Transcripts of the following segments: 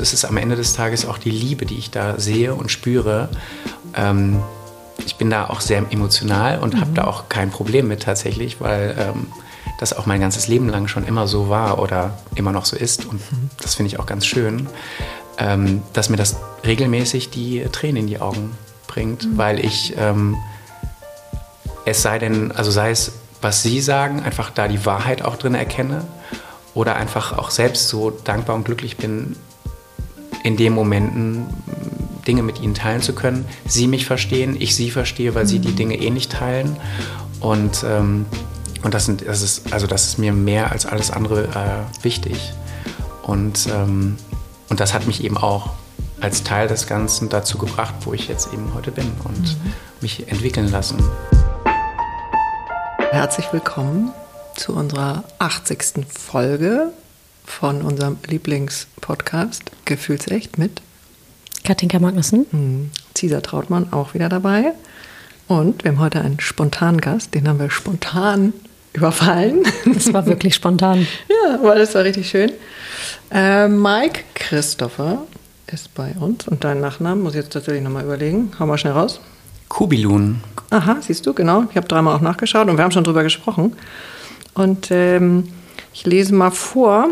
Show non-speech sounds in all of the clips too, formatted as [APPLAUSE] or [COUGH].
es ist am Ende des Tages auch die Liebe, die ich da sehe und spüre. Ähm, ich bin da auch sehr emotional und mhm. habe da auch kein Problem mit tatsächlich, weil ähm, das auch mein ganzes Leben lang schon immer so war oder immer noch so ist. Und mhm. das finde ich auch ganz schön, ähm, dass mir das regelmäßig die Tränen in die Augen bringt, mhm. weil ich ähm, es sei denn, also sei es, was Sie sagen, einfach da die Wahrheit auch drin erkenne oder einfach auch selbst so dankbar und glücklich bin, in den Momenten Dinge mit ihnen teilen zu können. Sie mich verstehen, ich sie verstehe, weil sie die Dinge eh nicht teilen. Und, ähm, und das, sind, das, ist, also das ist mir mehr als alles andere äh, wichtig. Und, ähm, und das hat mich eben auch als Teil des Ganzen dazu gebracht, wo ich jetzt eben heute bin und mhm. mich entwickeln lassen. Herzlich willkommen zu unserer 80. Folge von unserem Lieblingspodcast Gefühlsecht mit Katinka Magnussen. Hm. Cesar Trautmann auch wieder dabei. Und wir haben heute einen spontanen Gast, den haben wir spontan überfallen. Das war wirklich spontan. [LAUGHS] ja, weil das war richtig schön. Äh, Mike Christopher ist bei uns und deinen Nachnamen muss ich jetzt tatsächlich nochmal überlegen. Hau mal schnell raus. Kubilun. Aha, siehst du, genau. Ich habe dreimal auch nachgeschaut und wir haben schon drüber gesprochen. Und ähm, ich lese mal vor,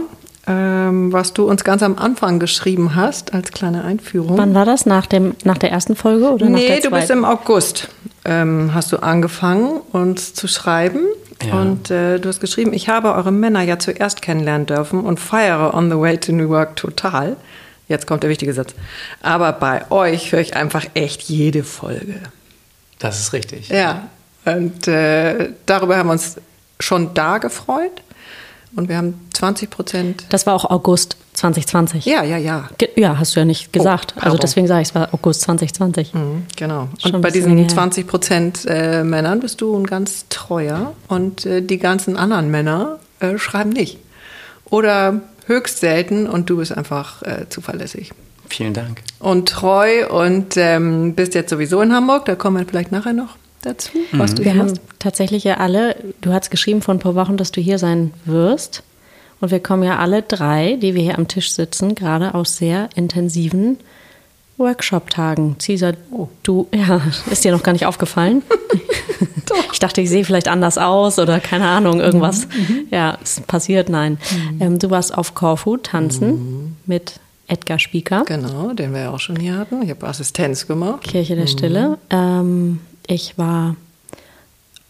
ähm, was du uns ganz am Anfang geschrieben hast, als kleine Einführung. Wann war das? Nach, dem, nach der ersten Folge oder nee, nach der zweiten? du bist im August. Ähm, hast du angefangen, uns zu schreiben. Ja. Und äh, du hast geschrieben, ich habe eure Männer ja zuerst kennenlernen dürfen und feiere On the Way to New York total. Jetzt kommt der wichtige Satz. Aber bei euch höre ich einfach echt jede Folge. Das ist richtig. Ja. Und äh, darüber haben wir uns schon da gefreut. Und wir haben 20 Prozent. Das war auch August 2020. Ja, ja, ja. Ge ja, hast du ja nicht gesagt. Oh, also deswegen sage ich, es war August 2020. Mhm, genau. Schon und bei diesen 20 Prozent äh, Männern bist du ein ganz treuer und äh, die ganzen anderen Männer äh, schreiben nicht. Oder höchst selten und du bist einfach äh, zuverlässig. Vielen Dank. Und treu und ähm, bist jetzt sowieso in Hamburg, da kommen wir vielleicht nachher noch dazu, mhm. was du Wir haben tatsächlich ja alle, du hast geschrieben vor ein paar Wochen, dass du hier sein wirst. Und wir kommen ja alle drei, die wir hier am Tisch sitzen, gerade aus sehr intensiven Workshop-Tagen. Cesar, oh. du, ja, ist dir noch gar nicht aufgefallen? [LAUGHS] ich dachte, ich sehe vielleicht anders aus oder keine Ahnung, irgendwas. Mhm. mhm. Ja, es passiert, nein. Mhm. Ähm, du warst auf Corfu tanzen mhm. mit Edgar Spieker. Genau, den wir ja auch schon hier hatten. Ich habe Assistenz gemacht. Kirche der Stille. Mhm. Ähm, ich war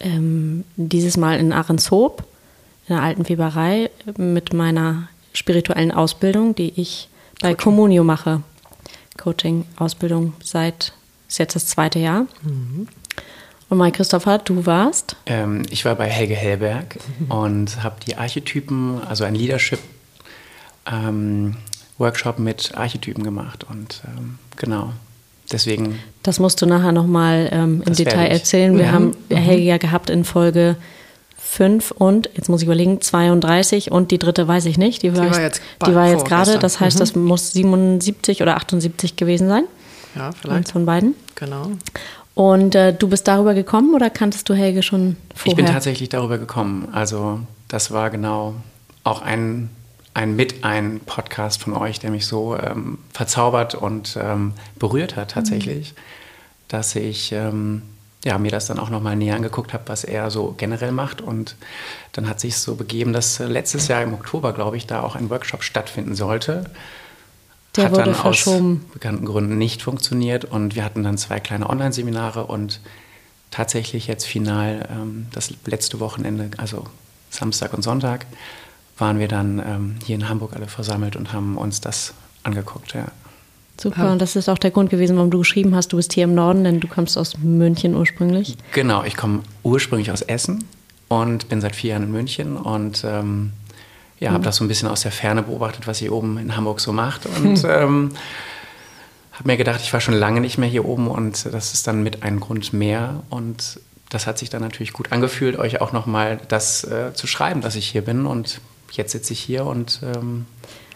ähm, dieses Mal in Ahrenshoop, in der alten Weberei, mit meiner spirituellen Ausbildung, die ich bei Coaching. Communio mache. Coaching-Ausbildung seit, ist jetzt das zweite Jahr. Mhm. Und mein Christopher, du warst? Ähm, ich war bei Helge Hellberg mhm. [LAUGHS] und habe die Archetypen, also ein Leadership ähm, Workshop mit Archetypen gemacht und ähm, genau. Deswegen. Das musst du nachher nochmal ähm, im Detail erzählen. Wir ja. haben mhm. Helge ja gehabt in Folge 5 und, jetzt muss ich überlegen, 32 und die dritte weiß ich nicht. Die war, die war jetzt, die war jetzt gerade, das heißt, mhm. das muss 77 oder 78 gewesen sein. Ja, vielleicht. Eins von beiden. Genau. Und äh, du bist darüber gekommen oder kanntest du Helge schon vorher? Ich bin tatsächlich darüber gekommen. Also das war genau auch ein ein mit ein Podcast von euch, der mich so ähm, verzaubert und ähm, berührt hat tatsächlich, mhm. dass ich ähm, ja, mir das dann auch nochmal näher angeguckt habe, was er so generell macht. Und dann hat sich so begeben, dass letztes Jahr im Oktober, glaube ich, da auch ein Workshop stattfinden sollte. Der hat wurde dann verschoben. aus bekannten Gründen nicht funktioniert und wir hatten dann zwei kleine Online-Seminare und tatsächlich jetzt final ähm, das letzte Wochenende, also Samstag und Sonntag, waren wir dann ähm, hier in Hamburg alle versammelt und haben uns das angeguckt. Ja. Super, und das ist auch der Grund gewesen, warum du geschrieben hast, du bist hier im Norden, denn du kommst aus München ursprünglich. Genau, ich komme ursprünglich aus Essen und bin seit vier Jahren in München und ähm, ja, habe mhm. das so ein bisschen aus der Ferne beobachtet, was ihr oben in Hamburg so macht und [LAUGHS] ähm, habe mir gedacht, ich war schon lange nicht mehr hier oben und das ist dann mit einem Grund mehr und das hat sich dann natürlich gut angefühlt, euch auch nochmal das äh, zu schreiben, dass ich hier bin und jetzt sitze ich hier und. Ähm,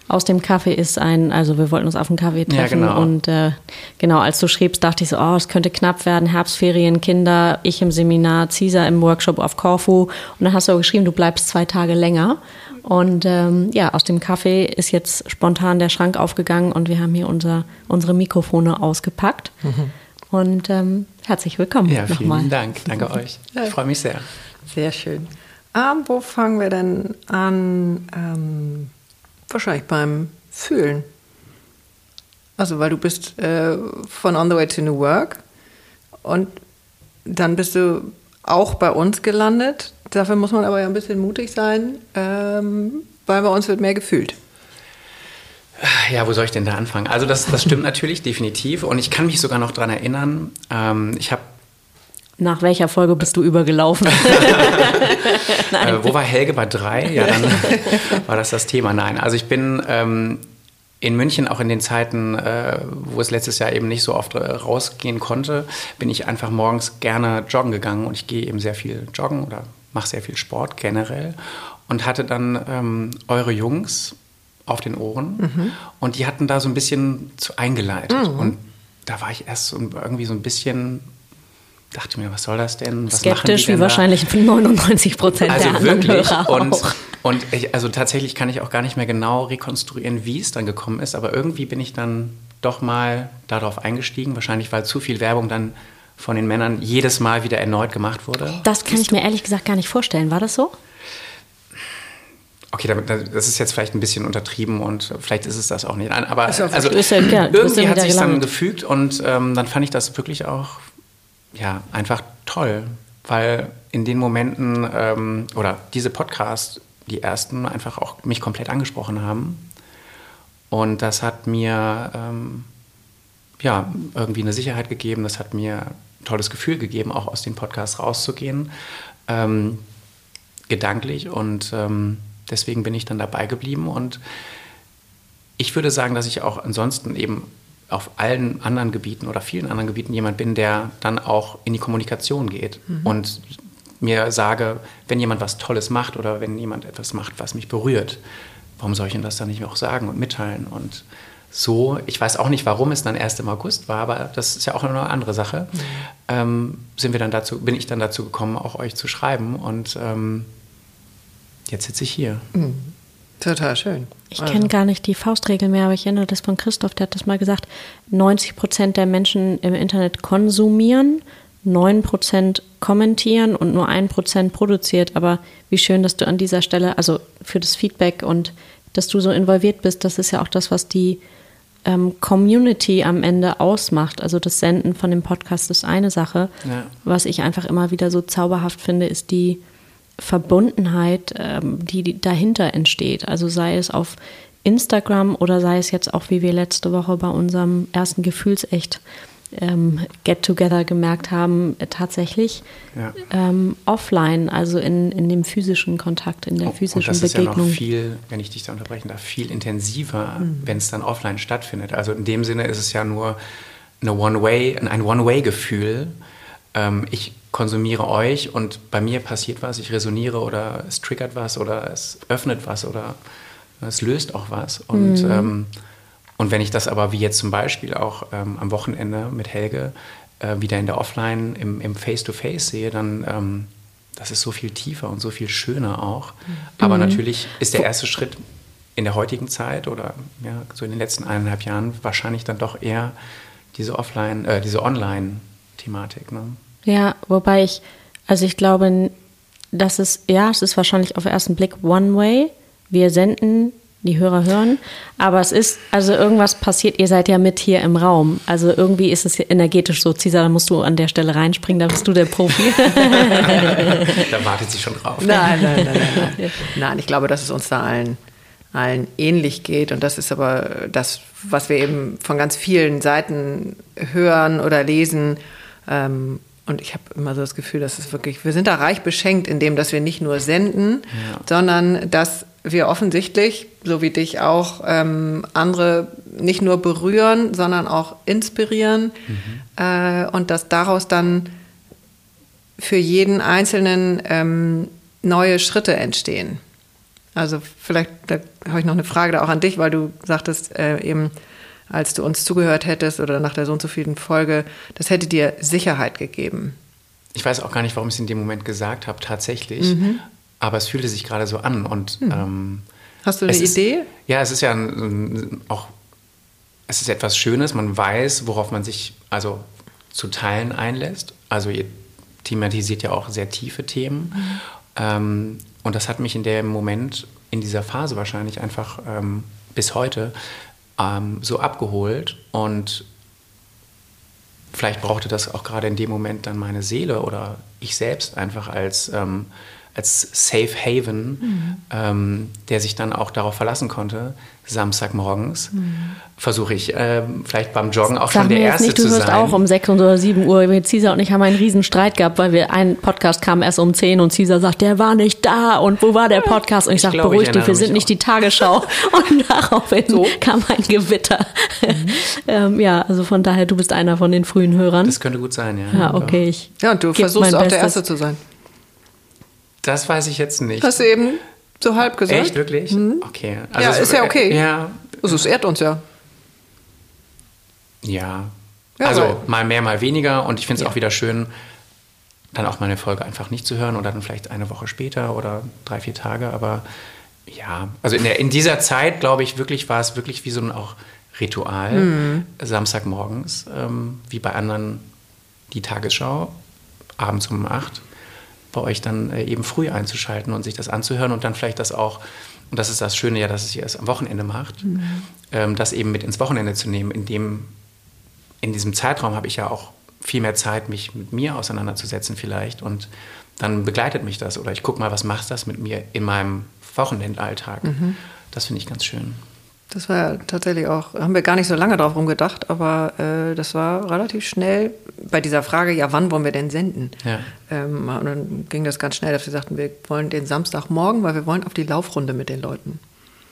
aus dem Kaffee ist ein, also wir wollten uns auf einen Kaffee treffen Ja, genau. und äh, genau, als du schriebst, dachte ich so, oh, es könnte knapp werden, Herbstferien, Kinder, ich im Seminar, Caesar im Workshop auf Korfu und dann hast du auch geschrieben, du bleibst zwei Tage länger und ähm, ja, aus dem Kaffee ist jetzt spontan der Schrank aufgegangen und wir haben hier unser, unsere Mikrofone ausgepackt und ähm, herzlich willkommen Ja, vielen nochmal. Dank. Danke euch. Ich freue mich sehr. Sehr schön. Ähm, wo fangen wir denn an? Ähm, wahrscheinlich beim Fühlen. Also, weil du bist äh, von On the Way to New Work und dann bist du auch bei uns gelandet. Dafür muss man aber ja ein bisschen mutig sein, ähm, weil bei uns wird mehr gefühlt. Ja, wo soll ich denn da anfangen? Also das, das stimmt [LAUGHS] natürlich, definitiv. Und ich kann mich sogar noch dran erinnern. Ähm, ich habe Nach welcher Folge bist du übergelaufen? [LAUGHS] [LAUGHS] Äh, wo war Helge bei drei? Ja, dann [LAUGHS] war das das Thema. Nein, also ich bin ähm, in München auch in den Zeiten, äh, wo es letztes Jahr eben nicht so oft äh, rausgehen konnte, bin ich einfach morgens gerne joggen gegangen und ich gehe eben sehr viel joggen oder mache sehr viel Sport generell und hatte dann ähm, eure Jungs auf den Ohren und die hatten da so ein bisschen zu eingeleitet und da war ich erst so irgendwie so ein bisschen dachte mir, was soll das denn? Was Skeptisch, denn wie da? wahrscheinlich [LAUGHS] 99 Prozent der Also anderen wirklich. Hörer Und, auch. und ich, also tatsächlich kann ich auch gar nicht mehr genau rekonstruieren, wie es dann gekommen ist, aber irgendwie bin ich dann doch mal darauf eingestiegen, wahrscheinlich weil zu viel Werbung dann von den Männern jedes Mal wieder erneut gemacht wurde. Das kann ich mir ehrlich gesagt gar nicht vorstellen. War das so? Okay, das ist jetzt vielleicht ein bisschen untertrieben und vielleicht ist es das auch nicht. Aber also, ja irgendwie hat sich dann gefügt und ähm, dann fand ich das wirklich auch ja, einfach toll, weil in den Momenten ähm, oder diese Podcasts, die ersten, einfach auch mich komplett angesprochen haben. Und das hat mir ähm, ja, irgendwie eine Sicherheit gegeben, das hat mir ein tolles Gefühl gegeben, auch aus den Podcasts rauszugehen, ähm, gedanklich. Und ähm, deswegen bin ich dann dabei geblieben. Und ich würde sagen, dass ich auch ansonsten eben auf allen anderen Gebieten oder vielen anderen Gebieten jemand bin, der dann auch in die Kommunikation geht und mir sage, wenn jemand was Tolles macht oder wenn jemand etwas macht, was mich berührt, warum soll ich ihm das dann nicht auch sagen und mitteilen? Und so, ich weiß auch nicht, warum es dann erst im August war, aber das ist ja auch eine andere Sache. Ähm, sind wir dann dazu, bin ich dann dazu gekommen, auch euch zu schreiben und ähm, jetzt sitze ich hier. Total schön. Ich kenne gar nicht die Faustregel mehr, aber ich erinnere das von Christoph, der hat das mal gesagt. 90 Prozent der Menschen im Internet konsumieren, 9 Prozent kommentieren und nur 1 Prozent produziert. Aber wie schön, dass du an dieser Stelle, also für das Feedback und dass du so involviert bist, das ist ja auch das, was die ähm, Community am Ende ausmacht. Also das Senden von dem Podcast ist eine Sache. Ja. Was ich einfach immer wieder so zauberhaft finde, ist die Verbundenheit, ähm, die dahinter entsteht. Also sei es auf Instagram oder sei es jetzt auch, wie wir letzte Woche bei unserem ersten Gefühlsecht ähm, Get-Together gemerkt haben, äh, tatsächlich Ja. ähm, offline, also in, in dem physischen Kontakt, in der Und physischen das ist ja Begegnung. noch viel, wenn ich dich da unterbrechen darf, viel intensiver, wenn es dann offline stattfindet. Also in dem Sinne ist es ja nur eine One-Way, ein One-Way-Gefühl. Ähm, ich konsumiere euch und bei mir passiert was, ich resoniere oder es triggert was oder es öffnet was oder es löst auch was. Und, ähm, und wenn ich das aber wie jetzt zum Beispiel auch ähm, am Wochenende mit Helge äh, wieder in der Offline im, Face-to-Face sehe, dann ähm, das ist so viel tiefer und so viel schöner auch. Aber natürlich ist der erste Schritt in der heutigen Zeit oder ja, so in den letzten eineinhalb Jahren wahrscheinlich dann doch eher diese Offline, äh, diese Online-Thematik. Ne? Ja, wobei ich, also ich glaube, das ist, ja, es ist wahrscheinlich auf den ersten Blick One-Way. Wir senden, die Hörer hören, aber es ist, also irgendwas passiert, ihr seid ja mit hier im Raum. Also irgendwie ist es energetisch so. Cesar, da musst du an der Stelle reinspringen, da bist du der Profi. [LAUGHS] [LAUGHS] da wartet sie schon drauf. Nein, nein, nein, nein, nein. Nein, ich glaube, dass es uns da allen, allen ähnlich geht. Und das ist aber das, was wir eben von ganz vielen Seiten hören oder lesen. Ähm, und ich habe immer so das Gefühl, dass es wirklich, wir sind da reich beschenkt, indem, dass wir nicht nur senden, Ja. sondern dass wir offensichtlich, so wie dich auch, ähm, andere nicht nur berühren, sondern auch inspirieren. Äh, und dass daraus dann für jeden Einzelnen ähm, neue Schritte entstehen. Also vielleicht, da habe ich noch eine Frage da auch an dich, weil du sagtest äh, eben, als du uns zugehört hättest oder nach der so und so vielen Folge, das hätte dir Sicherheit gegeben. Ich weiß auch gar nicht, warum ich es in dem Moment gesagt habe, tatsächlich. Mhm. Aber es fühlte sich gerade so an. Und, mhm. ähm, Hast du eine Idee? Ist, ja, es ist ja ein, ein, auch, es ist etwas Schönes. Man weiß, worauf man sich also zu teilen einlässt. Also ihr thematisiert ja auch sehr tiefe Themen. Mhm. Ähm, und das hat mich in dem Moment, in dieser Phase wahrscheinlich einfach ähm, bis heute ähm, so abgeholt. Und vielleicht brauchte das auch gerade in dem Moment dann meine Seele oder ich selbst einfach als ähm, als Safe Haven, mhm. ähm, der sich dann auch darauf verlassen konnte, Samstagmorgens, mhm. versuche ich äh, vielleicht beim Joggen auch Sag schon der mir Erste nicht, du zu wirst sein. auch um 6 oder 7 Uhr. Wir, Caesar und ich haben einen riesen Streit gehabt, weil wir ein Podcast kam erst um 10 und Caesar sagt, der war nicht da und wo war der Podcast? Und ich, ich sage, beruhig dich, wir sind nicht die Tagesschau. [LAUGHS] und daraufhin so. kam ein Gewitter. Mhm. [LAUGHS] ähm, ja, also von daher, du bist einer von den frühen Hörern. Das könnte gut sein, ja. Ja, okay. Ich ja, und du versuchst auch Bestes. der Erste zu sein. Das weiß ich jetzt nicht. Hast du eben so halb gesagt? Echt, wirklich? Mhm. Okay. Also ja, ist ja okay. Ja. Also es ehrt uns ja. Ja. ja also mal mehr, mal weniger. Und ich finde es ja. auch wieder schön, dann auch mal eine Folge einfach nicht zu hören oder dann vielleicht eine Woche später oder drei, vier Tage. Aber ja, also in, der, in dieser Zeit, glaube ich, wirklich war es wirklich wie so ein auch Ritual, mhm. Samstagmorgens, ähm, wie bei anderen die Tagesschau, abends um acht bei euch dann äh, eben früh einzuschalten und sich das anzuhören und dann vielleicht das auch, und das ist das Schöne ja, dass es ihr es am Wochenende macht, mhm. ähm, das eben mit ins Wochenende zu nehmen. In, dem, in diesem Zeitraum habe ich ja auch viel mehr Zeit, mich mit mir auseinanderzusetzen vielleicht und dann begleitet mich das oder ich gucke mal, was macht das mit mir in meinem Wochenendalltag. Mhm. Das finde ich ganz schön. Das war ja tatsächlich auch, haben wir gar nicht so lange drauf rumgedacht, aber äh, das war relativ schnell bei dieser Frage, ja, wann wollen wir denn senden? Ja. Ähm, und dann ging das ganz schnell, dass wir sagten, wir wollen den Samstagmorgen, weil wir wollen auf die Laufrunde mit den Leuten.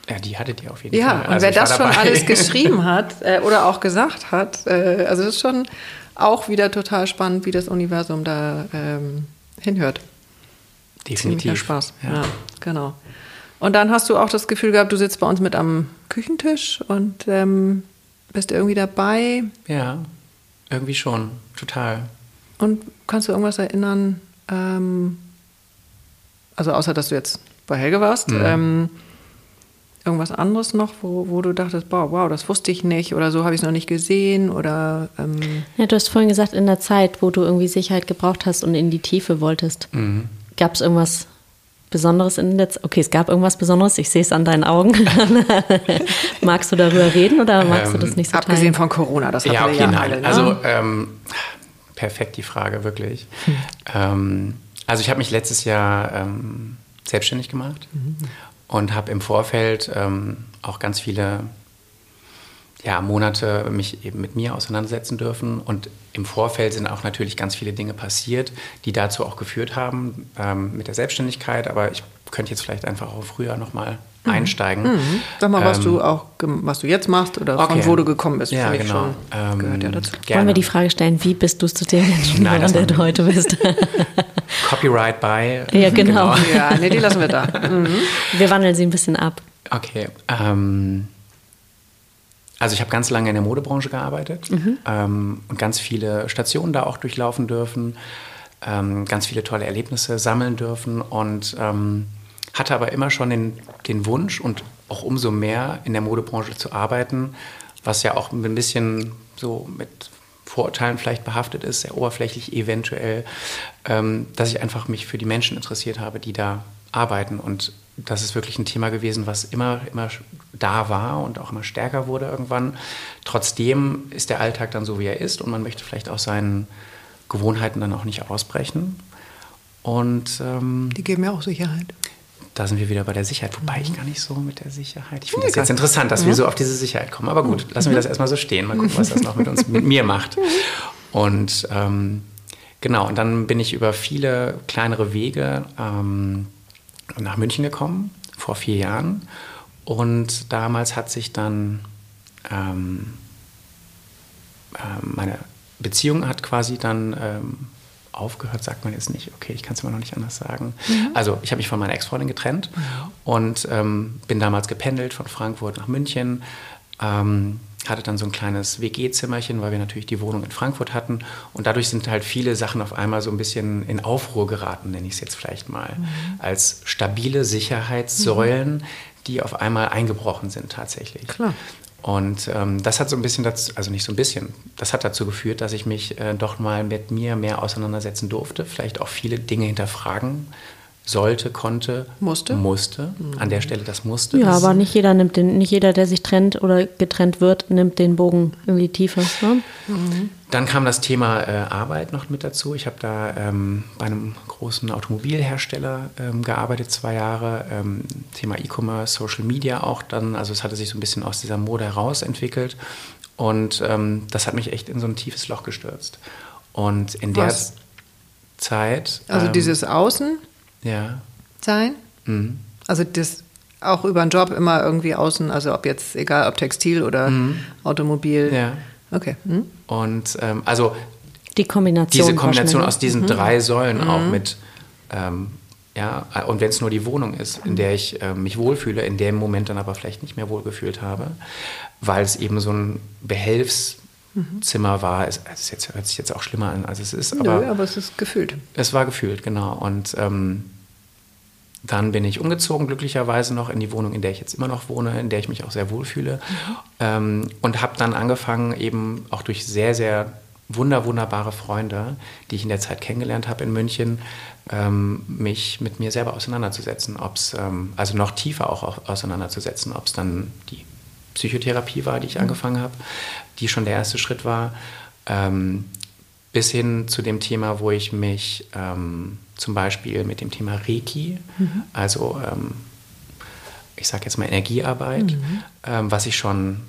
Ja, die hattet ihr auf jeden ja, Fall. Ja, und also wer das schon alles geschrieben [LAUGHS] hat äh, oder auch gesagt hat, äh, also das ist schon auch wieder total spannend, wie das Universum da ähm, hinhört. Definitiv. Ziemlicher Spaß. Ja. ja, genau. Und dann hast du auch das Gefühl gehabt, du sitzt bei uns mit am Küchentisch und ähm, bist irgendwie dabei. Ja, irgendwie schon, total. Und kannst du irgendwas erinnern, ähm, also außer dass du jetzt bei Helge warst, mhm. ähm, irgendwas anderes noch, wo, wo du dachtest, boah, wow, das wusste ich nicht oder so habe ich es noch nicht gesehen oder ähm Ja, du hast vorhin gesagt, in der Zeit, wo du irgendwie Sicherheit gebraucht hast und in die Tiefe wolltest, mhm. gab es irgendwas Besonderes in der Zeit? Okay, es gab irgendwas Besonderes, ich sehe es an deinen Augen. [LAUGHS] Magst du darüber reden oder magst ähm, du das nicht so Abgesehen teilen? von Corona, das hatten ja, okay, ja nein. alle. Ne? Also ähm, perfekt die Frage, wirklich. Hm. Ähm, also ich habe mich letztes Jahr ähm, selbstständig gemacht mhm. und habe im Vorfeld ähm, auch ganz viele ja, Monate mich eben mit mir auseinandersetzen dürfen. Und im Vorfeld sind auch natürlich ganz viele Dinge passiert, die dazu auch geführt haben ähm, mit der Selbstständigkeit. Aber ich könnte jetzt vielleicht einfach auch früher nochmal mhm. einsteigen. Mhm. Sag mal, was ähm, du auch, was du jetzt machst oder okay. von wo du gekommen bist. Ja, genau. Ähm, gehört ja dazu. Gerne. Wollen wir die Frage stellen, wie bist du zu dem Menschen geworden, der du heute bist? Copyright by. Ja, genau. genau. Ja, nee, die lassen wir da. Mhm. Wir wandeln sie ein bisschen ab. Okay. Ähm, also ich habe ganz lange in der Modebranche gearbeitet mhm. ähm, und ganz viele Stationen da auch durchlaufen dürfen, ähm, ganz viele tolle Erlebnisse sammeln dürfen und ähm, hatte aber immer schon den, den Wunsch und auch umso mehr in der Modebranche zu arbeiten, was ja auch ein bisschen so mit Vorurteilen vielleicht behaftet ist, sehr oberflächlich eventuell, ähm, dass ich einfach mich für die Menschen interessiert habe, die da arbeiten und das ist wirklich ein Thema gewesen, was immer, immer da war und auch immer stärker wurde irgendwann. Trotzdem ist der Alltag dann so, wie er ist und man möchte vielleicht aus seinen Gewohnheiten dann auch nicht ausbrechen. Und ähm, die geben ja auch Sicherheit. Da sind wir wieder bei der Sicherheit, wobei mhm. ich gar nicht so mit der Sicherheit. Ich finde es jetzt interessant, dass ja. wir so auf diese Sicherheit kommen. Aber gut, lassen wir das erstmal so stehen. Mal gucken, was das noch mit uns, mit mir macht. Und ähm, genau, und dann bin ich über viele kleinere Wege ähm, nach München gekommen, vor vier Jahren. Und damals hat sich dann ähm, äh, meine Beziehung hat quasi dann ähm, aufgehört, sagt man jetzt nicht. Okay, ich kann es immer noch nicht anders sagen. Mhm. Also ich habe mich von meiner Ex-Freundin getrennt mhm. und ähm, bin damals gependelt von Frankfurt nach München. Ähm, hatte dann so ein kleines WG-Zimmerchen, weil wir natürlich die Wohnung in Frankfurt hatten. Und dadurch sind halt viele Sachen auf einmal so ein bisschen in Aufruhr geraten, nenne ich es jetzt vielleicht mal. Mhm. Als stabile Sicherheitssäulen, mhm. die auf einmal eingebrochen sind tatsächlich. Klar. Und ähm, das hat so ein bisschen dazu, also nicht so ein bisschen, das hat dazu geführt, dass ich mich äh, doch mal mit mir mehr auseinandersetzen durfte, vielleicht auch viele Dinge hinterfragen sollte, konnte, musste. Musste. Mhm. An der Stelle das musste. Ja, das aber nicht jeder nimmt den, nicht jeder, der sich trennt oder getrennt wird, nimmt den Bogen in die Tiefe. Ne? Mhm. Dann kam das Thema äh, Arbeit noch mit dazu. Ich habe da ähm, bei einem großen Automobilhersteller ähm, gearbeitet, zwei Jahre. Ähm, Thema E-Commerce, Social Media auch dann. Also es hatte sich so ein bisschen aus dieser Mode heraus entwickelt. Und ähm, das hat mich echt in so ein tiefes Loch gestürzt. Und in Was? der Zeit. Also ähm, dieses Außen ja. sein. Mhm. Also das auch über einen Job immer irgendwie außen, also ob jetzt, egal ob Textil oder mhm. Automobil. Ja. Okay. Mhm. Und ähm, also die Kombination. Diese Kombination aus diesen mhm. drei Säulen auch mhm. mit, ähm, ja, und wenn es nur die Wohnung ist, in der ich äh, mich wohlfühle, in dem Moment dann aber vielleicht nicht mehr wohlgefühlt habe, weil es eben so ein Behelfszimmer war. Es, es jetzt, hört sich jetzt auch schlimmer an, als es ist. Aber, Nö, aber es ist gefühlt. Es war gefühlt, genau. Und ähm, dann bin ich umgezogen, glücklicherweise noch in die Wohnung, in der ich jetzt immer noch wohne, in der ich mich auch sehr wohlfühle. Ähm, und habe dann angefangen, eben auch durch sehr, sehr wunder, wunderbare Freunde, die ich in der Zeit kennengelernt habe in München, ähm, mich mit mir selber auseinanderzusetzen. Ob's, ähm, also noch tiefer auch auseinanderzusetzen, ob es dann die Psychotherapie war, die ich mhm. angefangen habe, die schon der erste Schritt war, ähm, bis hin zu dem Thema, wo ich mich ähm, zum Beispiel mit dem Thema Reiki, mhm. also ähm, ich sage jetzt mal Energiearbeit, mhm. ähm, was ich schon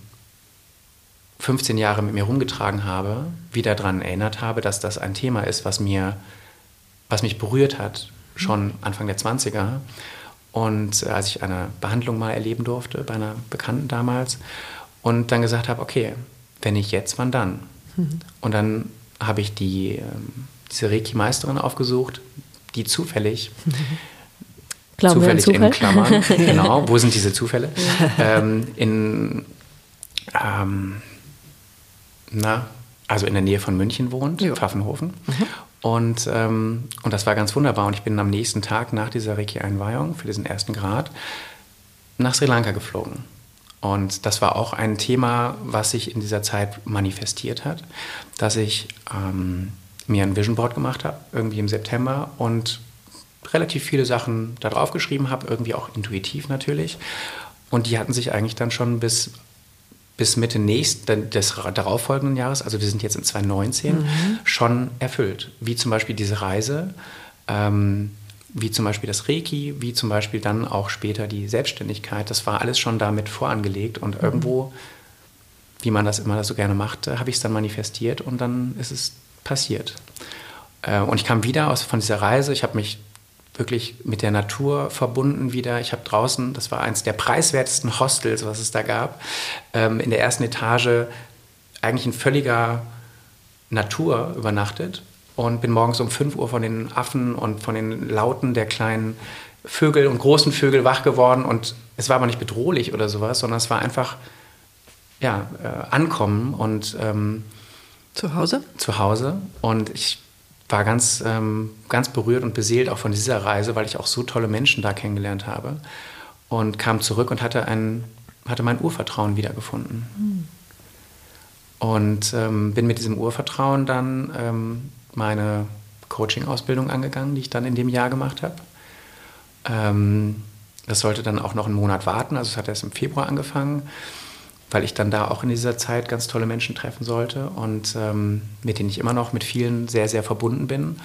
15 Jahre mit mir rumgetragen habe, wieder daran erinnert habe, dass das ein Thema ist, was mir, was mich berührt hat, schon Anfang der 20er. Und äh, als ich eine Behandlung mal erleben durfte bei einer Bekannten damals und dann gesagt habe, okay, wenn nicht jetzt, wann dann? Mhm. Und dann habe ich die, ähm, diese Reiki-Meisterin aufgesucht, die zufällig, [LAUGHS] Glauben zufällig in Klammern, [LAUGHS] genau, wo sind diese Zufälle? ähm, in, ähm, na, also in der Nähe von München wohnt, jo. Pfaffenhofen. Mhm. Und, ähm, und das war ganz wunderbar. Und ich bin am nächsten Tag nach dieser Reiki-Einweihung für diesen ersten Grad nach Sri Lanka geflogen. Und das war auch ein Thema, was sich in dieser Zeit manifestiert hat, dass ich ähm, mir ein Vision Board gemacht habe, irgendwie im September und relativ viele Sachen da drauf geschrieben habe, irgendwie auch intuitiv natürlich. Und die hatten sich eigentlich dann schon bis, bis Mitte nächsten, des darauffolgenden Jahres, also wir sind jetzt in 2019, mhm. schon erfüllt. Wie zum Beispiel diese Reise, ähm, wie zum Beispiel das Reiki, wie zum Beispiel dann auch später die Selbstständigkeit. Das war alles schon damit vorangelegt und mhm. irgendwo, wie man das immer so gerne macht, habe ich es dann manifestiert und dann ist es passiert. Äh, und ich kam wieder aus, von dieser Reise. Ich habe mich wirklich mit der Natur verbunden wieder. Ich habe draußen, das war eines der preiswertesten Hostels, was es da gab, ähm, in der ersten Etage eigentlich in völliger Natur übernachtet und bin morgens um 5 Uhr von den Affen und von den Lauten der kleinen Vögel und großen Vögel wach geworden. Und es war aber nicht bedrohlich oder sowas, sondern es war einfach ja, äh, Ankommen und ähm, zu Hause? Zu Hause. Und ich war ganz, ähm, ganz berührt und beseelt auch von dieser Reise, weil ich auch so tolle Menschen da kennengelernt habe. Und kam zurück und hatte, ein, hatte mein Urvertrauen wiedergefunden. Mhm. Und ähm, bin mit diesem Urvertrauen dann ähm, meine Coaching-Ausbildung angegangen, die ich dann in dem Jahr gemacht habe. Ähm, das sollte dann auch noch einen Monat warten, also es hat erst im Februar angefangen weil ich dann da auch in dieser Zeit ganz tolle Menschen treffen sollte und ähm, mit denen ich immer noch mit vielen sehr, sehr verbunden bin.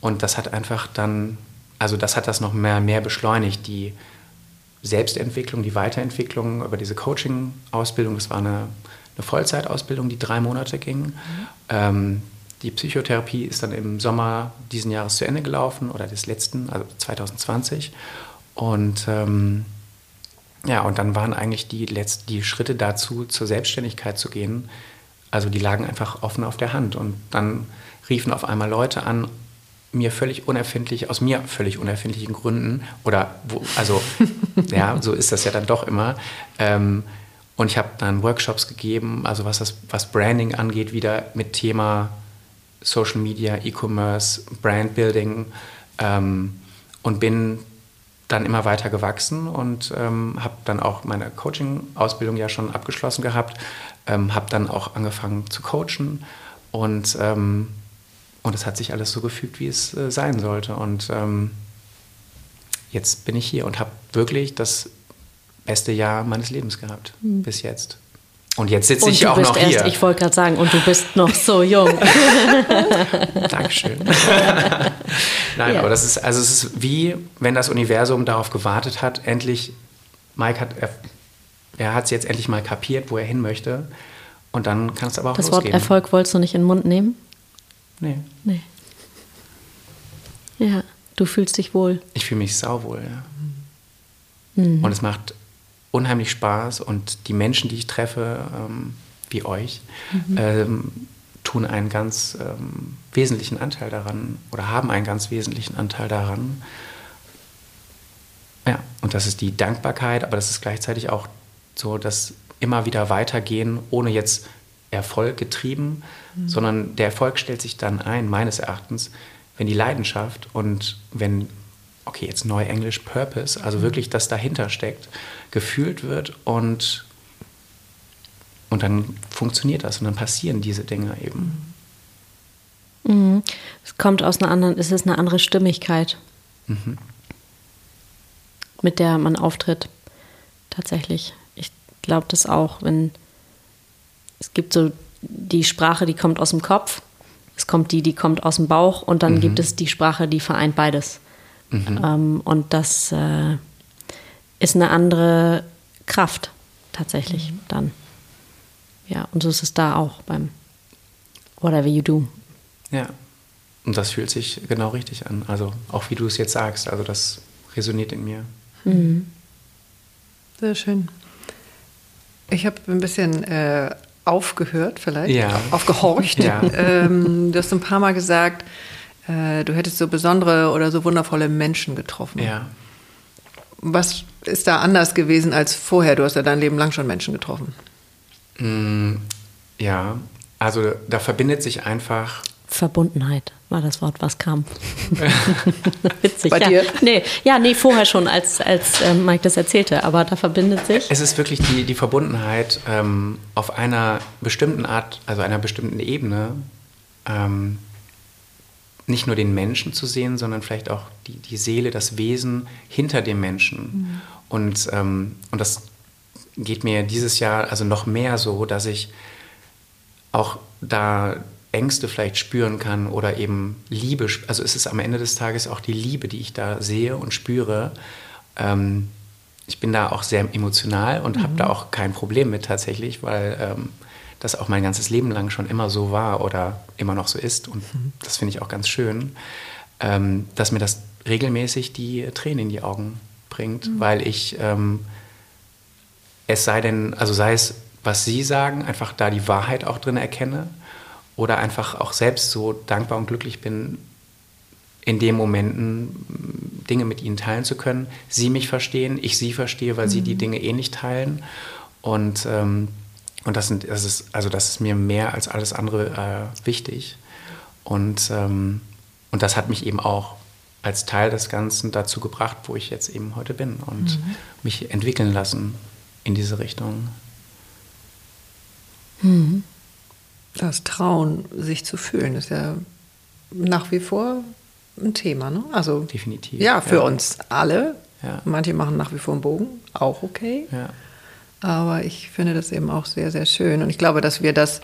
Und das hat einfach dann, also das hat das noch mehr, mehr beschleunigt, die Selbstentwicklung, die Weiterentwicklung über diese Coaching-Ausbildung. Das war eine, eine Vollzeitausbildung, die drei Monate ging. Mhm. Ähm, die Psychotherapie ist dann im Sommer diesen Jahres zu Ende gelaufen oder des letzten, also 2020. Und ähm, ja, und dann waren eigentlich die, letzten, die Schritte dazu, zur Selbstständigkeit zu gehen, also die lagen einfach offen auf der Hand. Und dann riefen auf einmal Leute an mir völlig unerfindlich, aus mir völlig unerfindlichen Gründen, oder wo, also, [LAUGHS] ja, so ist das ja dann doch immer. Ähm, und ich habe dann Workshops gegeben, also was das, was Branding angeht, wieder mit Thema Social Media, E-Commerce, Brand Building ähm, und bin dann immer weiter gewachsen und ähm, habe dann auch meine Coaching-Ausbildung ja schon abgeschlossen gehabt, ähm, habe dann auch angefangen zu coachen und ähm, und es hat sich alles so gefügt, wie es äh, sein sollte. Und ähm, jetzt bin ich hier und habe wirklich das beste Jahr meines Lebens gehabt mhm. bis jetzt. Und jetzt sitze ich auch noch erst, hier. Ich wollte gerade sagen, und du bist noch so jung. [LAUGHS] Dankeschön. [LAUGHS] Nein, ja. aber das ist, also es ist wie, wenn das Universum darauf gewartet hat, endlich, Mike hat, er, er hat es jetzt endlich mal kapiert, wo er hin möchte. Und dann kann es aber auch Das losgehen. Wort Erfolg wolltest du nicht in den Mund nehmen? Nee. Nee. Ja, du fühlst dich wohl. Ich fühle mich sauwohl, ja. Mhm. Und es macht unheimlich Spaß und die Menschen, die ich treffe, ähm, wie euch, mhm. ähm, tun einen ganz ähm, wesentlichen Anteil daran oder haben einen ganz wesentlichen Anteil daran. Ja, und das ist die Dankbarkeit, aber das ist gleichzeitig auch so das immer wieder weitergehen, ohne jetzt Erfolg getrieben, mhm. sondern der Erfolg stellt sich dann ein, meines Erachtens, wenn die Leidenschaft und wenn, okay, jetzt neu Englisch Purpose, also mhm. wirklich das dahinter steckt, gefühlt wird und, und dann funktioniert das und dann passieren diese Dinge eben. Mhm. Es kommt aus einer anderen, es ist eine andere Stimmigkeit, mhm. mit der man auftritt. Tatsächlich. Ich glaube das auch, wenn es gibt so die Sprache, die kommt aus dem Kopf, es kommt die, die kommt aus dem Bauch und dann mhm. gibt es die Sprache, die vereint beides. Mhm. Ähm, und das äh, ist eine andere Kraft tatsächlich mhm. dann. Ja, und so ist es da auch beim Whatever You Do. Ja, und das fühlt sich genau richtig an. Also auch wie du es jetzt sagst, also das resoniert in mir. Mhm. Sehr schön. Ich habe ein bisschen äh, aufgehört, vielleicht, ja. aufgehorcht. [LAUGHS] Ja. Ähm, du hast ein paar Mal gesagt, äh, du hättest so besondere oder so wundervolle Menschen getroffen. Ja. Was ist da anders gewesen als vorher? Du hast ja dein Leben lang schon Menschen getroffen. Mm, ja, also da verbindet sich einfach Verbundenheit war das Wort, was kam. [LAUGHS] Witzig. Bei ja. dir? Nee, ja, nee, vorher schon, als, als ähm, Mike das erzählte, aber da verbindet sich. Es ist wirklich die, die Verbundenheit ähm, auf einer bestimmten Art, also einer bestimmten Ebene, ähm, nicht nur den Menschen zu sehen, sondern vielleicht auch die, die Seele, das Wesen hinter dem Menschen. Mhm. Und, ähm, und das geht mir dieses Jahr also noch mehr so, dass ich auch da Ängste vielleicht spüren kann oder eben Liebe. Also es ist am Ende des Tages auch die Liebe, die ich da sehe und spüre. Ähm, ich bin da auch sehr emotional und mhm. habe da auch kein Problem mit tatsächlich, weil ähm, das auch mein ganzes Leben lang schon immer so war oder immer noch so ist. Und mhm. das finde ich auch ganz schön, ähm, dass mir das regelmäßig die Tränen in die Augen bringt, mhm. weil ich ähm, es sei denn, also sei es, was Sie sagen, einfach da die Wahrheit auch drin erkenne oder einfach auch selbst so dankbar und glücklich bin, in den Momenten Dinge mit ihnen teilen zu können, sie mich verstehen, ich sie verstehe, weil mhm. sie die mhm. Dinge ähnlich eh teilen. Und, ähm, und das, sind, das, ist, also das ist mir mehr als alles andere äh, wichtig. Und, ähm, und das hat mich eben auch als Teil des Ganzen dazu gebracht, wo ich jetzt eben heute bin und mhm. mich entwickeln lassen in diese Richtung. Mhm. Das Trauen, sich zu fühlen, ist ja nach wie vor ein Thema. Ne? Also, Definitiv. Ja, für ja. uns alle. Ja. Manche machen nach wie vor einen Bogen, auch okay. Ja. Aber ich finde das eben auch sehr, sehr schön. Und ich glaube, dass wir das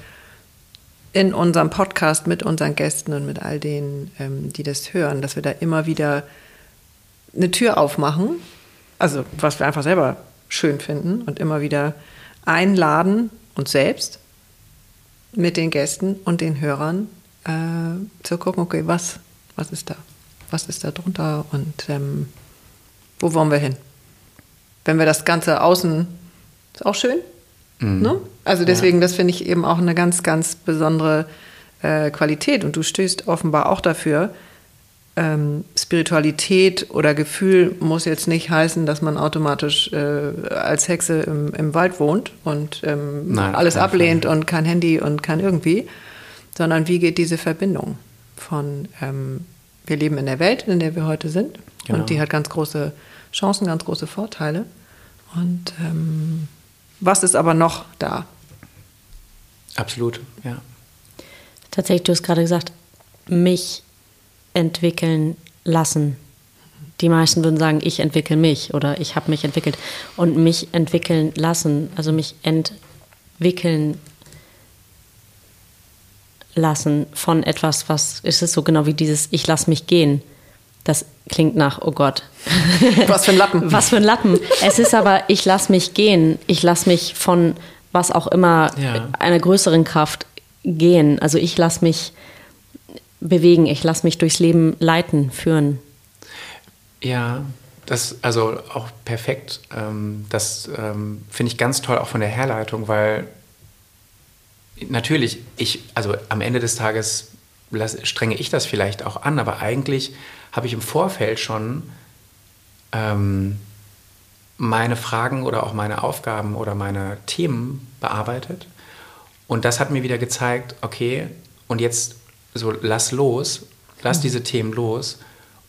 in unserem Podcast mit unseren Gästen und mit all denen, ähm, die das hören, dass wir da immer wieder eine Tür aufmachen. Also, was wir einfach selber schön finden und immer wieder einladen, uns selbst mit den Gästen und den Hörern äh, zu gucken, okay, was, was ist da? Was ist da drunter und ähm, wo wollen wir hin? Wenn wir das Ganze außen, ist auch schön. Mhm. Ne? Also deswegen, ja. das finde ich eben auch eine ganz, ganz besondere äh, Qualität und du stößt offenbar auch dafür, ähm, Spiritualität oder Gefühl muss jetzt nicht heißen, dass man automatisch äh, als Hexe im, im, Wald wohnt und ähm, Nein, alles ablehnt Fall. und kein Handy und kein irgendwie, sondern wie geht diese Verbindung von ähm, wir leben in der Welt, in der wir heute sind genau. und die hat ganz große Chancen, ganz große Vorteile. Und ähm, was ist aber noch da? Absolut, ja. Tatsächlich, du hast gerade gesagt, mich entwickeln lassen. Die meisten würden sagen, ich entwickle mich oder ich habe mich entwickelt. Und mich entwickeln lassen, also mich entwickeln lassen von etwas, was ist es so genau wie dieses Ich lasse mich gehen. Das klingt nach, oh Gott. Was für ein Lappen. Was für ein Lappen. Es ist aber, ich lasse mich gehen. Ich lasse mich von was auch immer, ja. einer größeren Kraft gehen. Also ich lasse mich bewegen. Ich lasse mich durchs Leben leiten, führen. Ja, das also auch perfekt. Ähm, das ähm, finde ich ganz toll auch von der Herleitung, weil natürlich ich also am Ende des Tages strenge ich das vielleicht auch an, aber eigentlich habe ich im Vorfeld schon ähm, meine Fragen oder auch meine Aufgaben oder meine Themen bearbeitet. Und das hat mir wieder gezeigt, okay, und jetzt so lass los, lass mhm. diese Themen los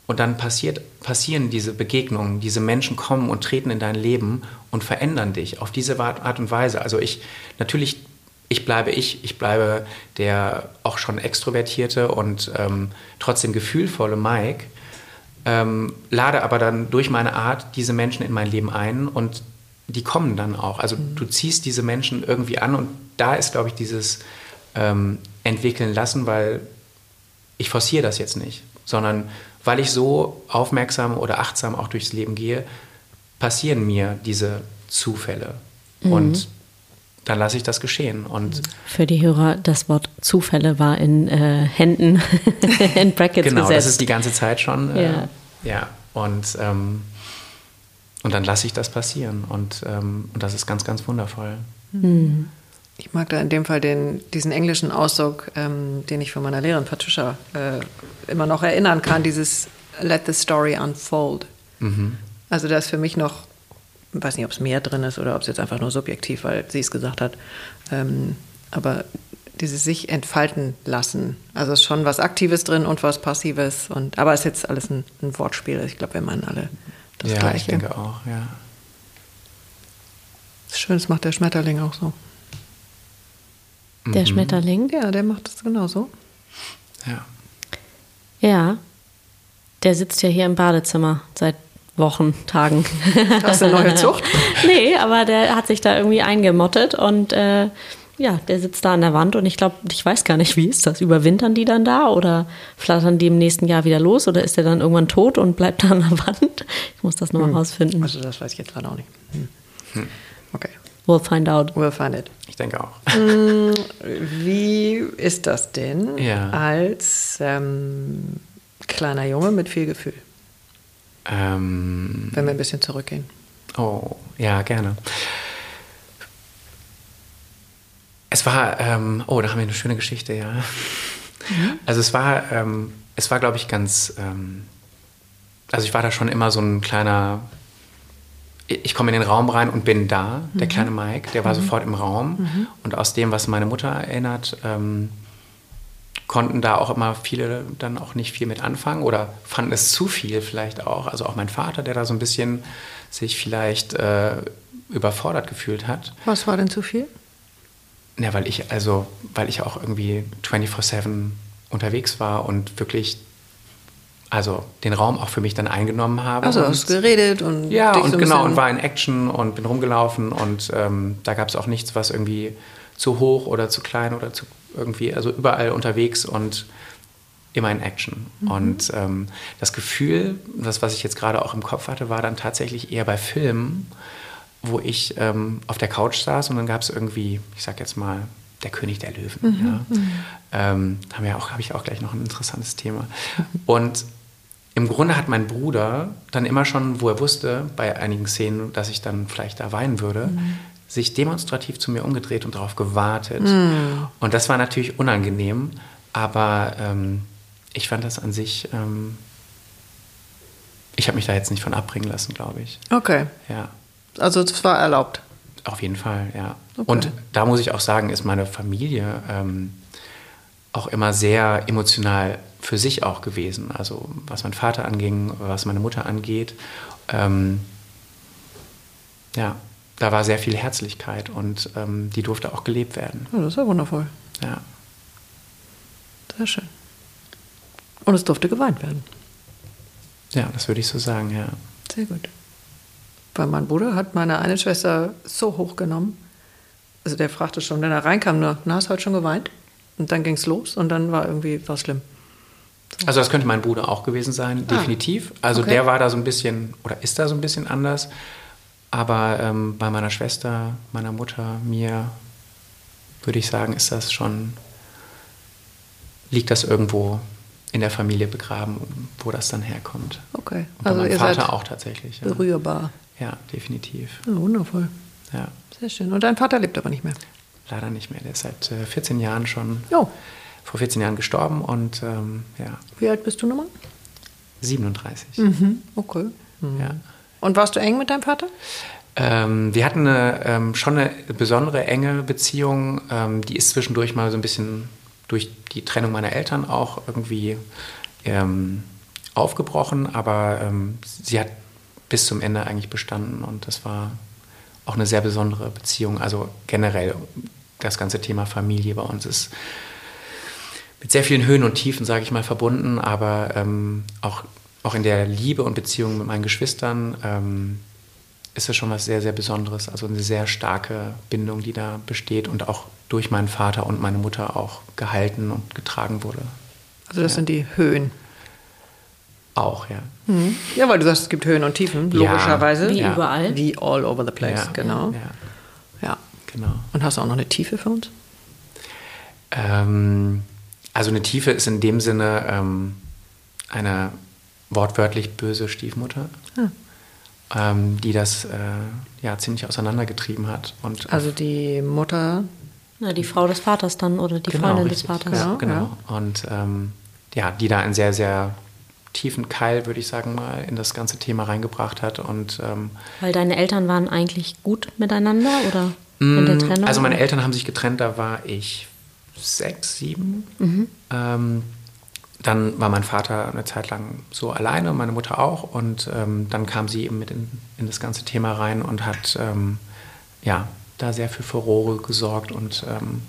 und dann passiert, passieren diese Begegnungen, diese Menschen kommen und treten in dein Leben und verändern dich auf diese Art und Weise. Also ich, natürlich, ich bleibe ich, ich bleibe der auch schon extrovertierte und ähm, trotzdem gefühlvolle Mike, ähm, lade aber dann durch meine Art diese Menschen in mein Leben ein und die kommen dann auch. Also mhm. du ziehst diese Menschen irgendwie an und da ist, glaube ich, dieses ähm, entwickeln lassen, weil ich forciere das jetzt nicht, sondern weil ich so aufmerksam oder achtsam auch durchs Leben gehe, passieren mir diese Zufälle. Mhm. Und dann lasse ich das geschehen. Und Für die Hörer, das Wort Zufälle war in äh, Händen, [LAUGHS] in Brackets genau, gesetzt. Genau, das ist die ganze Zeit schon. Äh, ja. ja. Und, ähm, und dann lasse ich das passieren. Und, ähm, und das ist ganz, ganz wundervoll. Mhm. Ich mag da in dem Fall den, diesen englischen Ausdruck, ähm, den ich von meiner Lehrerin Patricia äh, immer noch erinnern kann, dieses Let the story unfold. Mhm. Also da ist für mich noch, ich weiß nicht, ob es mehr drin ist oder ob es jetzt einfach nur subjektiv, weil sie es gesagt hat, ähm, aber dieses sich entfalten lassen. Also ist schon was Aktives drin und was Passives. Und, aber ist jetzt alles ein, ein Wortspiel. Ich glaube, wir meinen alle das ja, Gleiche. Ja, ich denke auch, ja. Schön, das macht der Schmetterling auch so. Der mhm. Schmetterling? Ja, der macht das genauso. Ja. Ja. Der sitzt ja hier im Badezimmer seit Wochen, Tagen. [LAUGHS] Hast du eine neue Zucht? [LAUGHS] nee, aber der hat sich da irgendwie eingemottet und äh, ja, der sitzt da an der Wand und ich glaube, ich weiß gar nicht, wie ist das? Überwintern die dann da oder flattern die im nächsten Jahr wieder los oder ist der dann irgendwann tot und bleibt da an der Wand? Ich muss das nochmal hm. rausfinden. Also das weiß ich jetzt gerade auch nicht. Hm. Hm. Okay. We'll find out. We'll find it. Ich denke auch. Mm, wie ist das denn ja. als ähm, kleiner Junge mit viel Gefühl? Ähm, Wenn wir ein bisschen zurückgehen. Oh, ja, gerne. Es war, ähm, oh, da haben wir eine schöne Geschichte, ja. Mhm. Also es war, ähm, es war, glaube ich, ganz, ähm, also ich war da schon immer so ein kleiner ich komme in den Raum rein und bin da, der mhm. kleine Mike, der war mhm. sofort im Raum. Mhm. Und aus dem, was meine Mutter erinnert, ähm, konnten da auch immer viele dann auch nicht viel mit anfangen oder fanden es zu viel vielleicht auch. Also auch mein Vater, der da so ein bisschen sich vielleicht äh, überfordert gefühlt hat. Was war denn zu viel? Ja, weil ich also, weil ich auch irgendwie 24-7 unterwegs war und wirklich also den Raum auch für mich dann eingenommen habe. Also hast geredet und ja und so genau und war in Action und bin rumgelaufen und ähm, da gab es auch nichts, was irgendwie zu hoch oder zu klein oder zu irgendwie also überall unterwegs und immer in Action. Mhm. Und ähm, das Gefühl, das was ich jetzt gerade auch im Kopf hatte, war dann tatsächlich eher bei Filmen, wo ich ähm, auf der Couch saß und dann gab es irgendwie, ich sag jetzt mal der König der Löwen. Mhm. Ja. Mhm. Ähm, haben wir auch, habe ich auch gleich noch ein interessantes Thema. Und im Grunde hat mein Bruder dann immer schon, wo er wusste, bei einigen Szenen, dass ich dann vielleicht da weinen würde, mhm. Sich demonstrativ zu mir umgedreht und darauf gewartet. Mhm. Und das war natürlich unangenehm, aber ähm, ich fand das an sich ähm, ich habe mich da jetzt nicht von abbringen lassen, glaube ich. Okay. Ja. Also es war erlaubt. Auf jeden Fall, ja. Okay. Und da muss ich auch sagen, ist meine Familie ähm, auch immer sehr emotional für sich auch gewesen. Also was mein Vater anging, was meine Mutter angeht. Ähm, ja, da war sehr viel Herzlichkeit und ähm, die durfte auch gelebt werden. Ja, das ist ja wundervoll. Ja. Sehr schön. Und es durfte geweint werden. Ja, das würde ich so sagen, ja. Sehr gut. Weil mein Bruder hat meine eine Schwester so hochgenommen. Also der fragte schon, wenn er reinkam, nur, na, hast du heute schon geweint? Und dann ging es los und dann war irgendwie was schlimm. Also das könnte mein Bruder auch gewesen sein, Ah, definitiv. Also okay. der war da so ein bisschen, oder ist da so ein bisschen anders. Aber ähm, bei meiner Schwester, meiner Mutter, mir, würde ich sagen, ist das schon, liegt das irgendwo in der Familie begraben, wo das dann herkommt. Okay. Und bei Also meinem ihr Vater auch tatsächlich. Ja. berührbar. ja, definitiv. Ja, wundervoll. Ja. Sehr schön. Und dein Vater lebt aber nicht mehr. Leider nicht mehr. Der ist seit äh, 14 Jahren schon, Jo. vor 14 Jahren gestorben und ähm, ja, Wie alt bist du nochmal? 37. Mhm. Okay. Ja. Und warst du eng mit deinem Vater? Ähm, wir hatten eine, ähm, schon eine besondere enge Beziehung. Ähm, die ist zwischendurch mal so ein bisschen durch die Trennung meiner Eltern auch irgendwie ähm, aufgebrochen, aber ähm, sie hat bis zum Ende eigentlich bestanden und das war auch eine sehr besondere Beziehung. Also generell das ganze Thema Familie bei uns ist mit sehr vielen Höhen und Tiefen, sage ich mal, verbunden, aber ähm, auch, auch in der Liebe und Beziehung mit meinen Geschwistern ähm, ist es schon was sehr, sehr Besonderes. Also eine sehr starke Bindung, die da besteht und auch durch meinen Vater und meine Mutter auch gehalten und getragen wurde. Also das Ja. sind die Höhen. Auch, ja. Mhm. Ja, weil du sagst, es gibt Höhen und Tiefen, Ja. logischerweise. Wie Ja. überall. Wie all over the place, Ja. genau. Ja, Ja. genau. Und hast du auch noch eine Tiefe für uns? Ähm, also eine Tiefe ist in dem Sinne ähm, eine wortwörtlich böse Stiefmutter, ähm, die das äh, ja ziemlich auseinandergetrieben hat. Und Also die Mutter, Na, die Frau des Vaters dann oder die Genau, Freundin richtig. des Vaters. Ja. Genau. Und ähm, ja, die da einen sehr, sehr tiefen Keil, würde ich sagen, mal in das ganze Thema reingebracht hat. Und ähm, Weil deine Eltern waren eigentlich gut miteinander oder in der Trennung? also meine Eltern haben sich getrennt, da war ich sechs, sieben. Ähm, dann war mein Vater eine Zeit lang so alleine, meine Mutter auch. Und ähm, dann kam sie eben mit in, in das ganze Thema rein und hat ähm, ja, da sehr für Furore gesorgt und ähm,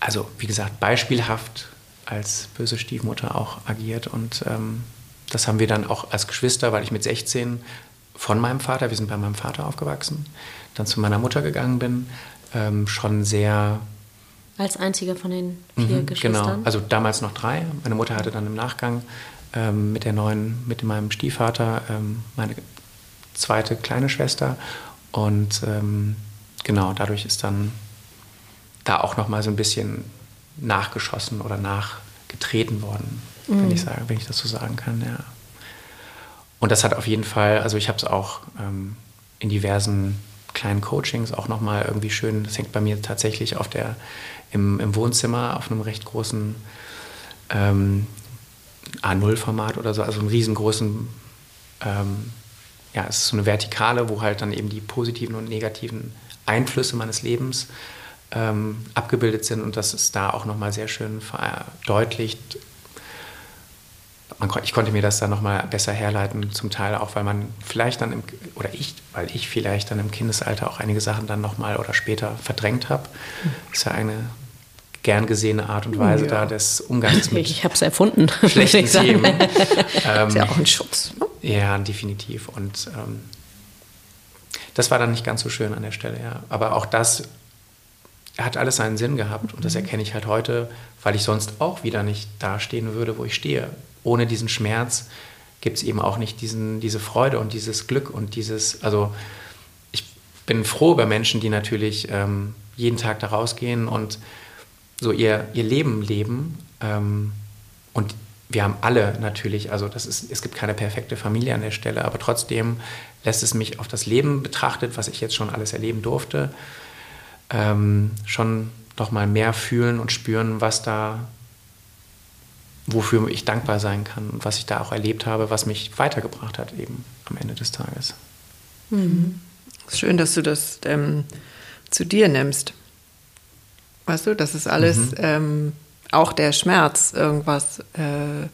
also wie gesagt, beispielhaft als böse Stiefmutter auch agiert. Und ähm, das haben wir dann auch als Geschwister, weil ich mit 16 von meinem Vater, wir sind bei meinem Vater aufgewachsen, dann zu meiner Mutter gegangen bin, ähm, schon sehr Als einziger von den vier Mhm, Geschwistern? Genau, also damals noch drei. Meine Mutter hatte dann im Nachgang ähm, mit der neuen, mit meinem Stiefvater ähm, meine zweite kleine Schwester. Und ähm, genau, dadurch ist dann da auch noch mal so ein bisschen nachgeschossen oder nachgetreten worden, wenn, ich sage, wenn ich das so sagen kann, ja. Und das hat auf jeden Fall, also ich habe es auch ähm, in diversen kleinen Coachings auch nochmal irgendwie schön, das hängt bei mir tatsächlich auf der, im, im Wohnzimmer auf einem recht großen ähm, A0-Format oder so, also einem riesengroßen, ähm, ja, es ist so eine Vertikale, wo halt dann eben die positiven und negativen Einflüsse meines Lebens ähm, abgebildet sind und das ist da auch nochmal sehr schön verdeutlicht, ich konnte mir das dann nochmal besser herleiten, zum Teil auch, weil man vielleicht dann, im, oder ich, weil ich vielleicht dann im Kindesalter auch einige Sachen dann nochmal oder später verdrängt habe. Das ist ja eine gern gesehene Art und Weise Ja. da des Umgangs mit [LAUGHS] Ich habe es erfunden. [LAUGHS] schlechten. Themen. Ähm, [LAUGHS] ist ja auch ein Schutz. Ne? ja, definitiv. Und ähm, das war dann nicht ganz so schön an der Stelle, ja. Aber auch das hat alles seinen Sinn gehabt. Und das erkenne ich halt heute, weil ich sonst auch wieder nicht dastehen würde, wo ich stehe. Ohne diesen Schmerz gibt es eben auch nicht diesen, diese Freude und dieses Glück und dieses, also ich bin froh über Menschen, die natürlich ähm, jeden Tag da rausgehen und so ihr, ihr Leben leben. Ähm, und wir haben alle natürlich, also das ist, es gibt keine perfekte Familie an der Stelle, aber trotzdem lässt es mich auf das Leben betrachtet, was ich jetzt schon alles erleben durfte, ähm, schon noch mal mehr fühlen und spüren, was da wofür ich dankbar sein kann und was ich da auch erlebt habe, was mich weitergebracht hat eben am Ende des Tages. Mhm. Schön, dass du das ähm, zu dir nimmst. Weißt du, das ist alles, mhm. ähm, auch der Schmerz, irgendwas äh,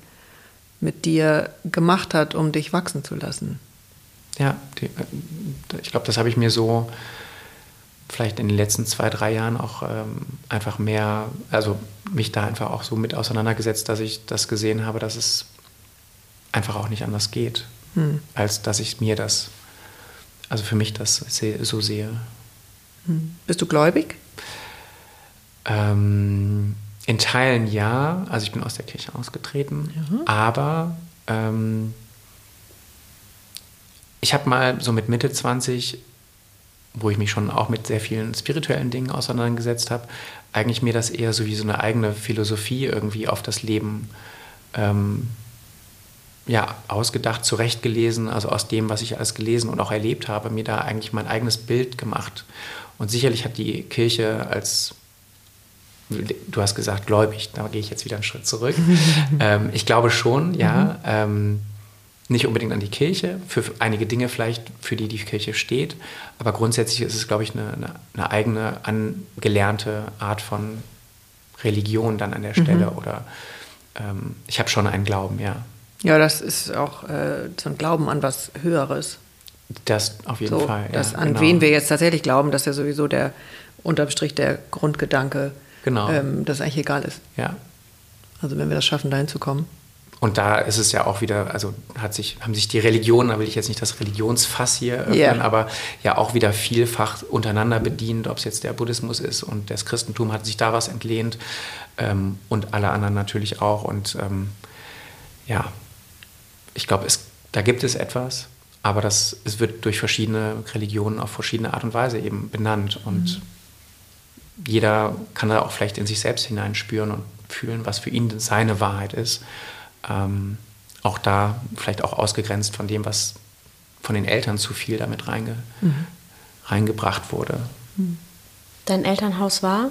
mit dir gemacht hat, um dich wachsen zu lassen. Ja, die, äh, ich glaube, das habe ich mir so vielleicht in den letzten zwei, drei Jahren auch ähm, einfach mehr, also mich da einfach auch so mit auseinandergesetzt, dass ich das gesehen habe, dass es einfach auch nicht anders geht, hm. als dass ich mir das, also für mich das so sehe. Hm. Bist du gläubig? Ähm, in Teilen ja, also ich bin aus der Kirche ausgetreten, mhm. aber ähm, ich habe mal so mit Mitte 20 wo ich mich schon auch mit sehr vielen spirituellen Dingen auseinandergesetzt habe, eigentlich mir das eher so wie so eine eigene Philosophie irgendwie auf das Leben ähm, ja, ausgedacht, zurechtgelesen, also aus dem, was ich alles gelesen und auch erlebt habe, mir da eigentlich mein eigenes Bild gemacht. Und sicherlich hat die Kirche als, du hast gesagt, gläubig, da gehe ich jetzt wieder einen Schritt zurück. [LAUGHS] ähm, ich glaube schon, ja. Mhm. Ähm, nicht unbedingt an die Kirche, für einige Dinge vielleicht, für die die Kirche steht, aber grundsätzlich ist es, glaube ich, eine, eine, eigene, angelernte Art von Religion dann an der Stelle. Mhm. Oder ähm, ich habe schon einen Glauben, ja. Ja, das ist auch äh, so ein Glauben an was Höheres. Das auf jeden so, Fall. Ja, das, an genau. wen wir jetzt tatsächlich glauben, dass ja sowieso der unterm Strich der Grundgedanke, genau. ähm, dass eigentlich egal ist. Ja. Also wenn wir das schaffen, dahin zu kommen. Und da ist es ja auch wieder, also hat sich, haben sich die Religionen, da will ich jetzt nicht das Religionsfass hier öffnen, yeah. aber ja auch wieder vielfach untereinander bedient, ob es jetzt der Buddhismus ist und das Christentum hat sich da was entlehnt ähm, und alle anderen natürlich auch. Und ähm, ja, ich glaube, da gibt es etwas, aber das, es wird durch verschiedene Religionen auf verschiedene Art und Weise eben benannt. Und mhm. jeder kann da auch vielleicht in sich selbst hineinspüren und fühlen, was für ihn seine Wahrheit ist ähm, auch da vielleicht auch ausgegrenzt von dem, was von den Eltern zu viel damit reinge mhm. reingebracht wurde. Mhm. Dein Elternhaus war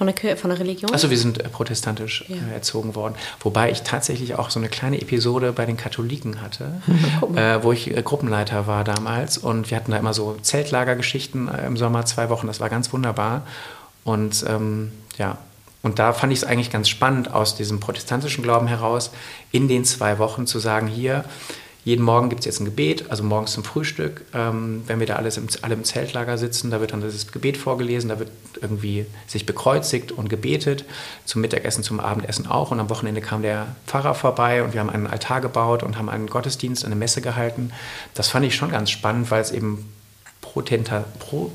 von der, von der Religion? Also wir sind äh, protestantisch ja. äh, erzogen worden. Wobei ich tatsächlich auch so eine kleine Episode bei den Katholiken hatte, [LAUGHS] äh, wo ich äh, Gruppenleiter war damals. Und wir hatten da immer so Zeltlagergeschichten im Sommer, zwei Wochen. Das war ganz wunderbar. Und ähm, ja, und da fand ich es eigentlich ganz spannend, aus diesem protestantischen Glauben heraus, in den zwei Wochen zu sagen, hier, jeden Morgen gibt es jetzt ein Gebet, also morgens zum Frühstück, ähm, wenn wir da alles im, alle im Zeltlager sitzen, da wird dann das Gebet vorgelesen, da wird irgendwie sich bekreuzigt und gebetet, zum Mittagessen, zum Abendessen auch. Und am Wochenende kam der Pfarrer vorbei und wir haben einen Altar gebaut und haben einen Gottesdienst, eine Messe gehalten. Das fand ich schon ganz spannend, weil es eben Protenta, Pro,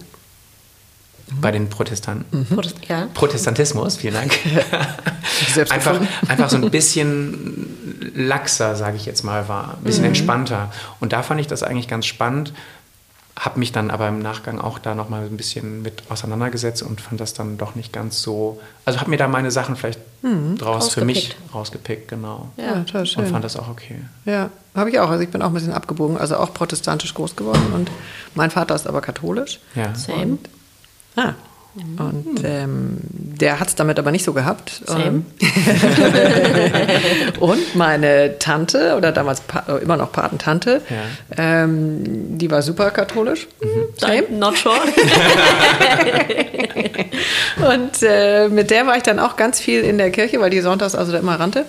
bei den Protestanten. Mhm. Ja. Protestantismus, vielen Dank. [LAUGHS] [LAUGHS] einfach, einfach so ein [LAUGHS] bisschen laxer, sage ich jetzt mal, war. Ein bisschen mhm. entspannter. Und da fand ich das eigentlich ganz spannend. Habe mich dann aber im Nachgang auch da nochmal ein bisschen mit auseinandergesetzt und fand das dann doch nicht ganz so. Also habe mir da meine Sachen vielleicht mhm. draus für mich rausgepickt, genau. Ja, toll schön. Und fand das auch okay. Ja, habe ich auch. Also ich bin auch ein bisschen abgebogen, also auch protestantisch groß geworden und mein Vater ist aber katholisch. Ja. Same. Und Ah. Und ähm, der hat es damit aber nicht so gehabt. Same. und [LAUGHS] meine Tante, oder damals pa immer noch Patentante, ja. ähm, die war super katholisch. Mhm. Same. Not sure. [LAUGHS] und äh, mit der war ich dann auch ganz viel in der Kirche, weil die sonntags also da immer rannte.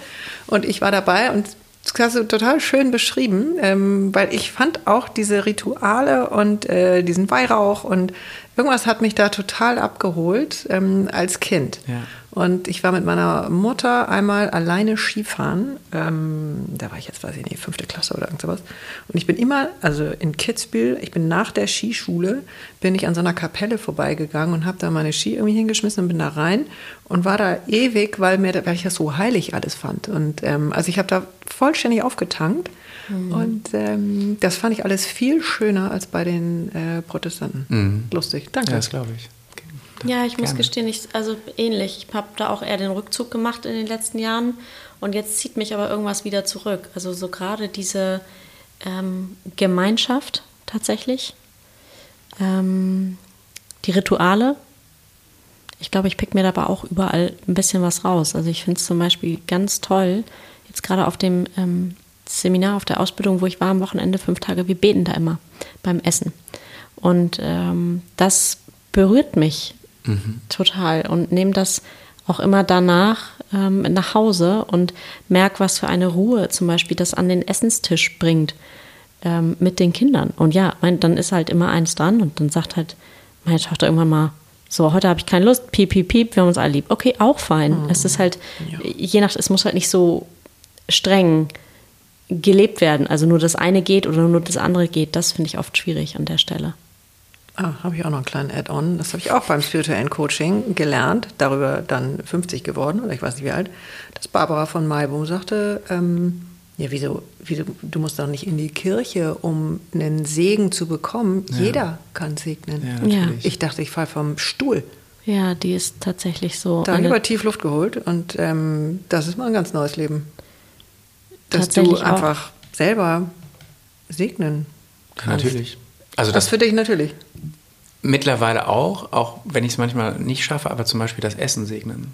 Und ich war dabei und das hast du total schön beschrieben, ähm, weil ich fand auch diese Rituale und äh, diesen Weihrauch und irgendwas hat mich da total abgeholt ähm, als Kind. Ja. Und ich war mit meiner Mutter einmal alleine Skifahren. Ähm, da war ich jetzt, weiß ich nicht, fünfte Klasse oder irgend sowas. Und ich bin immer, also in Kitzbühel, ich bin nach der Skischule, bin ich an so einer Kapelle vorbeigegangen und habe da meine Ski irgendwie hingeschmissen und bin da rein und war da ewig, weil, mir, weil ich das so heilig alles fand. Und ähm, also ich habe da vollständig aufgetankt. Mhm. Und ähm, das fand ich alles viel schöner als bei den äh, Protestanten. Mhm. Lustig, danke. Ja, das glaube ich. Ja, ich muss gestehen, ich, also ähnlich. Ich habe da auch eher den Rückzug gemacht in den letzten Jahren und jetzt zieht mich aber irgendwas wieder zurück. Also so gerade diese ähm, Gemeinschaft tatsächlich, ähm, die Rituale. ich glaube, ich pick mir dabei auch überall ein bisschen was raus. Also ich finde es zum Beispiel ganz toll, jetzt gerade auf dem ähm, Seminar, auf der Ausbildung, wo ich war am Wochenende, fünf Tage, wir beten da immer beim Essen. Und ähm, das berührt mich mhm. total und nehme das auch immer danach ähm, nach Hause und merke, was für eine Ruhe zum Beispiel das an den Essenstisch bringt ähm, mit den Kindern. Und ja, mein, dann ist halt immer eins dran und dann sagt halt meine Tochter irgendwann mal, so, heute habe ich keine Lust, piep, piep, piep, wir haben uns alle lieb. Okay, auch fein. Mhm. Es ist halt, ja. je nach, es muss halt nicht so streng gelebt werden. Also nur das eine geht oder nur das andere geht. Das finde ich oft schwierig an der Stelle. Ah, habe ich auch noch einen kleinen Add-on. Das habe ich auch beim spirituellen Coaching gelernt, darüber dann 50 geworden oder ich weiß nicht wie alt, dass Barbara von Maibum sagte, ähm, ja, wieso, wieso, du musst doch nicht in die Kirche, um einen Segen zu bekommen. Ja. Jeder kann segnen. Ja, ich dachte, ich falle vom Stuhl. Ja, die ist tatsächlich so. Da habe ich tief Luft geholt und ähm, das ist mal ein ganz neues Leben. Dass du einfach auch. selber segnen kannst. Natürlich. Also das, das für dich natürlich. Mittlerweile auch, auch wenn ich es manchmal nicht schaffe, aber zum Beispiel das Essen segnen.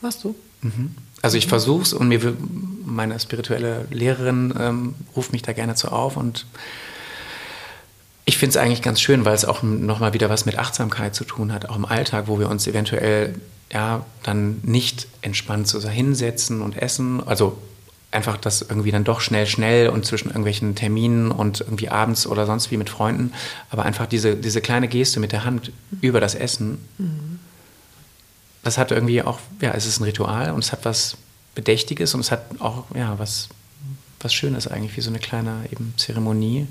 Machst du? Mhm. Also ich versuche es und mir meine spirituelle Lehrerin ähm, ruft mich da gerne zu auf und ich finde es eigentlich ganz schön, weil es auch nochmal wieder was mit Achtsamkeit zu tun hat, auch im Alltag, wo wir uns eventuell ja dann nicht entspannt so hinsetzen und essen. Also einfach das irgendwie dann doch schnell, schnell und zwischen irgendwelchen Terminen und irgendwie abends oder sonst wie mit Freunden. Aber einfach diese, diese kleine Geste mit der Hand über das Essen, mhm. das hat irgendwie auch, ja, es ist ein Ritual und es hat was Bedächtiges und es hat auch, ja, was, was Schönes eigentlich, wie so eine kleine eben Zeremonie,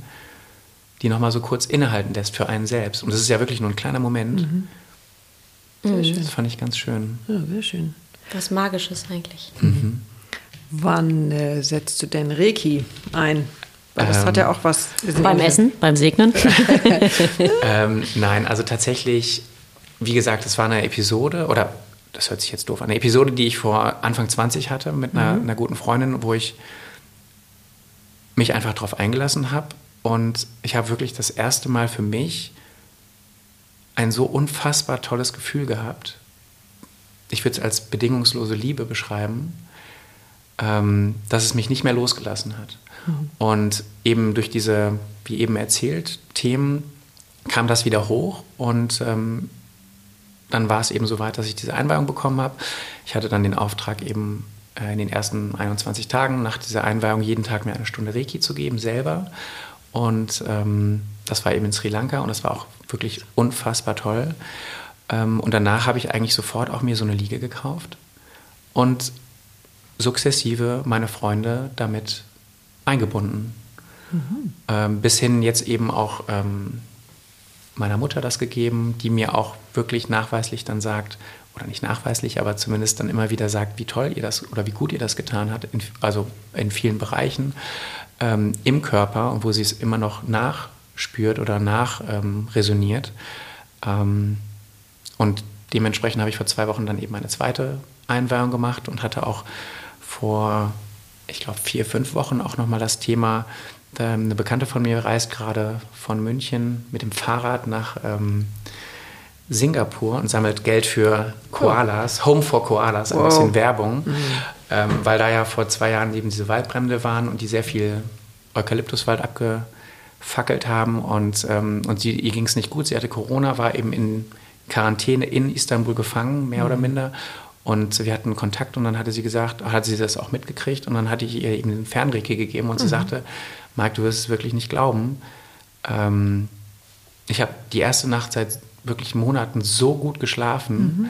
die nochmal so kurz innehalten lässt für einen selbst. Und das ist ja wirklich nur ein kleiner Moment. Mhm. Sehr mhm. schön. Das fand ich ganz schön. Ja, sehr schön. Was Magisches eigentlich. Mhm. Wann äh, setzt du denn Reiki ein? Weil das ähm, hat ja auch was. Beim Essen, beim Segnen? [LAUGHS] ähm, nein, also tatsächlich, wie gesagt, es war eine Episode oder das hört sich jetzt doof an, eine Episode, die ich vor Anfang 20 hatte mit einer, mhm. einer guten Freundin, wo ich mich einfach darauf eingelassen habe und ich habe wirklich das erste Mal für mich ein so unfassbar tolles Gefühl gehabt. Ich würde es als bedingungslose Liebe beschreiben ähm, dass es mich nicht mehr losgelassen hat. Mhm. Und eben durch diese, wie eben erzählt, Themen kam das wieder hoch und ähm, dann war es eben so weit, dass ich diese Einweihung bekommen habe. Ich hatte dann den Auftrag eben äh, in den ersten 21 Tagen nach dieser Einweihung jeden Tag mir eine Stunde Reiki zu geben, selber. Und ähm, das war eben in Sri Lanka und das war auch wirklich unfassbar toll. Ähm, und danach habe ich eigentlich sofort auch mir so eine Liege gekauft und sukzessive meine Freunde damit eingebunden. Mhm. Ähm, bis hin jetzt eben auch ähm, meiner Mutter das gegeben, die mir auch wirklich nachweislich dann sagt, oder nicht nachweislich, aber zumindest dann immer wieder sagt, wie toll ihr das oder wie gut ihr das getan habt, in, also in vielen Bereichen ähm, im Körper und wo sie es immer noch nachspürt oder nachresoniert. Ähm, und dementsprechend habe ich vor zwei Wochen dann eben eine zweite Einweihung gemacht und hatte auch vor, ich glaube, vier, fünf Wochen auch nochmal das Thema. Ähm, eine Bekannte von mir reist gerade von München mit dem Fahrrad nach ähm, Singapur und sammelt Geld für Koalas, cool. Home for Koalas, ein wow. bisschen Werbung, mhm. ähm, weil da ja vor zwei Jahren eben diese Waldbrände waren und die sehr viel Eukalyptuswald abgefackelt haben und, ähm, und sie, ihr ging es nicht gut. Sie hatte Corona, war eben in Quarantäne in Istanbul gefangen, mehr mhm. oder minder und wir hatten Kontakt und dann hatte sie gesagt, hat sie das auch mitgekriegt und dann hatte ich ihr eben den Fernreiki gegeben und mhm. sie sagte, Mike, du wirst es wirklich nicht glauben. Ähm, ich habe die erste Nacht seit wirklich Monaten so gut geschlafen. Mhm.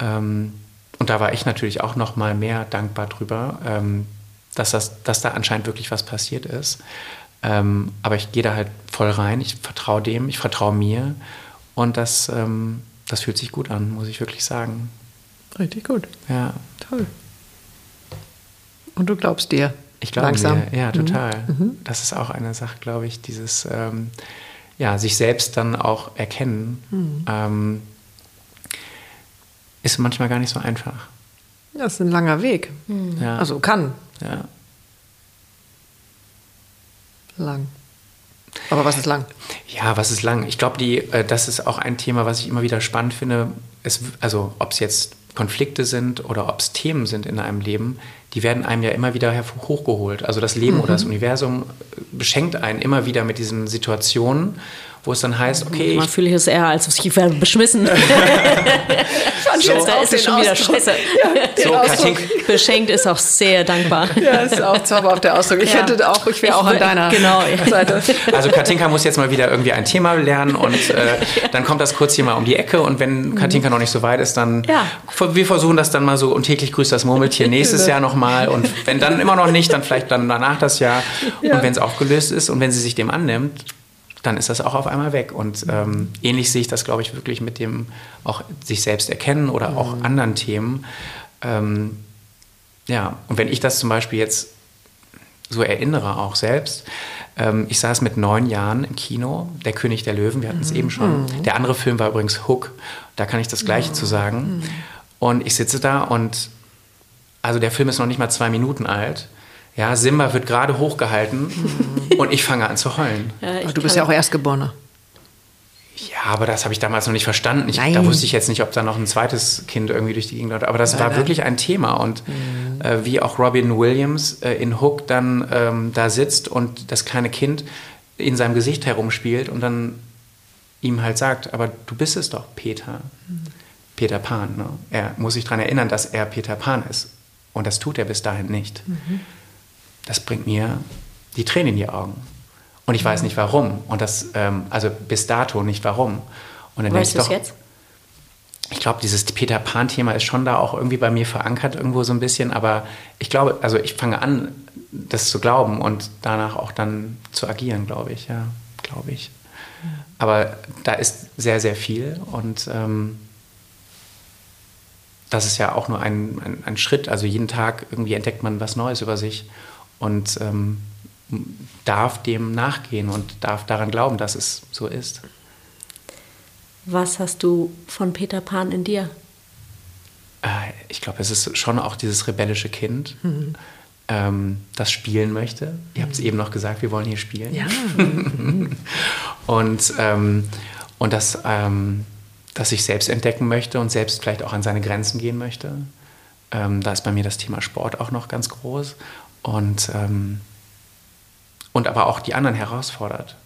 Ähm, und da war ich natürlich auch noch mal mehr dankbar drüber, ähm, dass, das, dass da anscheinend wirklich was passiert ist. Ähm, aber ich gehe da halt voll rein. Ich vertraue dem, ich vertraue mir. Und das, ähm, das fühlt sich gut an, muss ich wirklich sagen. Richtig gut. Ja. Toll. Und du glaubst dir? Ich glaube langsam. Mir, ja, total. Mhm. mhm. Das ist auch eine Sache, glaube ich, dieses, ähm, ja, sich selbst dann auch erkennen, mhm. ähm, ist manchmal gar nicht so einfach. Das ist ein langer Weg. Mhm. Ja. Also kann. Ja. Lang. Aber was ist lang? Ja, was ist lang? Ich glaube, die, äh, das ist auch ein Thema, was ich immer wieder spannend finde. Es, also, ob es jetzt Konflikte sind oder ob es Themen sind in einem Leben, die werden einem ja immer wieder hochgeholt. Also das Leben mhm. oder das Universum beschenkt einen immer wieder mit diesen Situationen wo es dann heißt, okay. Man fühle ich es eher, als ich werde beschmissen. [LAUGHS] so, da ist es schon wieder scheiße. Ja, so, Katinka. Beschenkt ist auch sehr dankbar. Ja, ist auch zauberhaft der Ausdruck. Ich ja. hätte auch, ich wäre auch an deiner genau, Seite. Also Katinka muss jetzt mal wieder irgendwie ein Thema lernen und äh, [LAUGHS] dann kommt das kurz hier mal um die Ecke und wenn mhm. Katinka noch nicht so weit ist, dann ja. wir versuchen das dann mal so und täglich grüßt das Murmeltier [LAUGHS] nächstes genau. Jahr nochmal und [LAUGHS] wenn dann immer noch nicht, dann vielleicht dann danach das Jahr und wenn es aufgelöst ist und wenn sie sich dem annimmt, dann ist das auch auf einmal weg. Und ähm, ähnlich sehe ich das, glaube ich, wirklich mit dem auch sich selbst erkennen oder mhm. auch anderen Themen. Ähm, ja, und wenn ich das zum Beispiel jetzt so erinnere, auch selbst, ähm, ich saß mit neun Jahren im Kino, Der König der Löwen, wir hatten es mhm. eben schon. Mhm. Der andere Film war übrigens Hook, da kann ich das Gleiche zu sagen. Mhm. Und ich sitze da und, also der Film ist noch nicht mal zwei Minuten alt. Ja, Simba wird gerade hochgehalten [LAUGHS] und ich fange an zu heulen. Ja, du bist ja auch Erstgeborener. Ja, aber das habe ich damals noch nicht verstanden. Ich, da wusste ich jetzt nicht, ob da noch ein zweites Kind irgendwie durch die Gegend läuft. Aber das nein, war nein. wirklich ein Thema. Und mhm. äh, wie auch Robin Williams äh, in Hook dann ähm, da sitzt und das kleine Kind in seinem Gesicht herumspielt und dann ihm halt sagt, aber du bist es doch, Peter. Mhm. Peter Pan. Ne? Er muss sich daran erinnern, dass er Peter Pan ist. Und das tut er bis dahin nicht. Mhm das bringt mir die Tränen in die Augen. Und ich weiß nicht warum. Und das, ähm, also bis dato nicht warum. Und dann weißt du es jetzt? Ich glaube, dieses Peter Pan-Thema ist schon da auch irgendwie bei mir verankert, irgendwo so ein bisschen. Aber ich glaube, also ich fange an, das zu glauben und danach auch dann zu agieren, glaube ich, ja, glaube ich. Aber da ist sehr, sehr viel und ähm, das ist ja auch nur ein, ein, ein Schritt. Also jeden Tag irgendwie entdeckt man was Neues über sich und ähm, darf dem nachgehen und darf daran glauben, dass es so ist. Was hast du von Peter Pan in dir? Äh, ich glaube, es ist schon auch dieses rebellische Kind, mhm. ähm, das spielen möchte. Ihr habt es mhm. eben noch gesagt, wir wollen hier spielen. Ja. [LAUGHS] und, ähm, und das, ähm, das sich selbst entdecken möchte und selbst vielleicht auch an seine Grenzen gehen möchte. Ähm, da ist bei mir das Thema Sport auch noch ganz groß und, ähm, und aber auch die anderen herausfordert.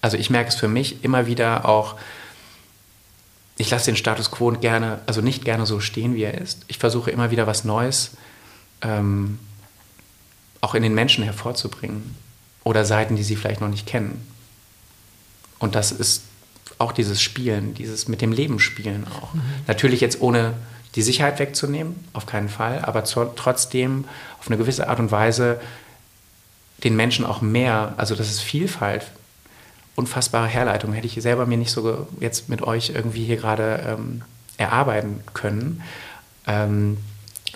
Also ich merke es für mich immer wieder auch, ich lasse den Status quo gerne, also nicht gerne so stehen, wie er ist. Ich versuche immer wieder was Neues ähm, auch in den Menschen hervorzubringen oder Seiten, die sie vielleicht noch nicht kennen. Und das ist auch dieses Spielen, dieses mit dem Leben spielen auch. Mhm. Natürlich jetzt ohne die Sicherheit wegzunehmen, auf keinen Fall, aber trotzdem auf eine gewisse Art und Weise den Menschen auch mehr, also das ist Vielfalt, unfassbare Herleitung, hätte ich selber mir nicht so jetzt mit euch irgendwie hier gerade ähm, erarbeiten können. Ähm,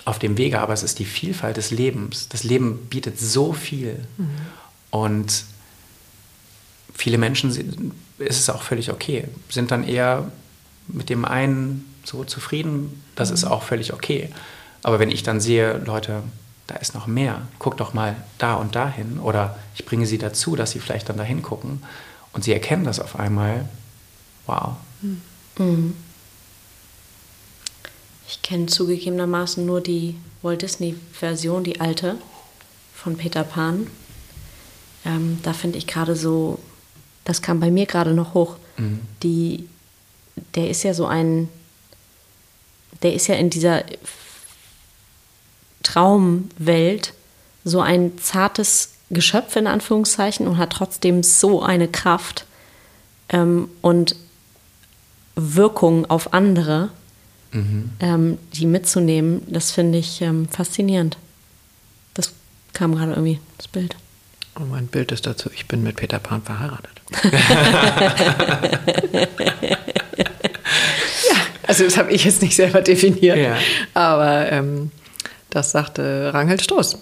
auf dem Wege, aber es ist die Vielfalt des Lebens. Das Leben bietet so viel. Mhm. Und viele Menschen ist es auch völlig okay, sind dann eher mit dem einen so zufrieden, das ist mhm. auch völlig okay. Aber wenn ich dann sehe, Leute, da ist noch mehr, guck doch mal da und dahin oder ich bringe sie dazu, dass sie vielleicht dann dahin gucken und sie erkennen das auf einmal, wow. Mhm. Ich kenne zugegebenermaßen nur die Walt Disney-Version, die alte von Peter Pan. Ähm, da finde ich gerade so, das kam bei mir gerade noch hoch. Mhm. Die, der ist ja so ein der ist ja in dieser Traumwelt so ein zartes Geschöpf in Anführungszeichen und hat trotzdem so eine Kraft ähm, und Wirkung auf andere, mhm. ähm, die mitzunehmen, das finde ich ähm, faszinierend. Das kam gerade irgendwie, das Bild. Und mein Bild ist dazu, ich bin mit Peter Pan verheiratet. [LAUGHS] Also das habe ich jetzt nicht selber definiert. Ja. Aber ähm, das sagte Rangel Stoß.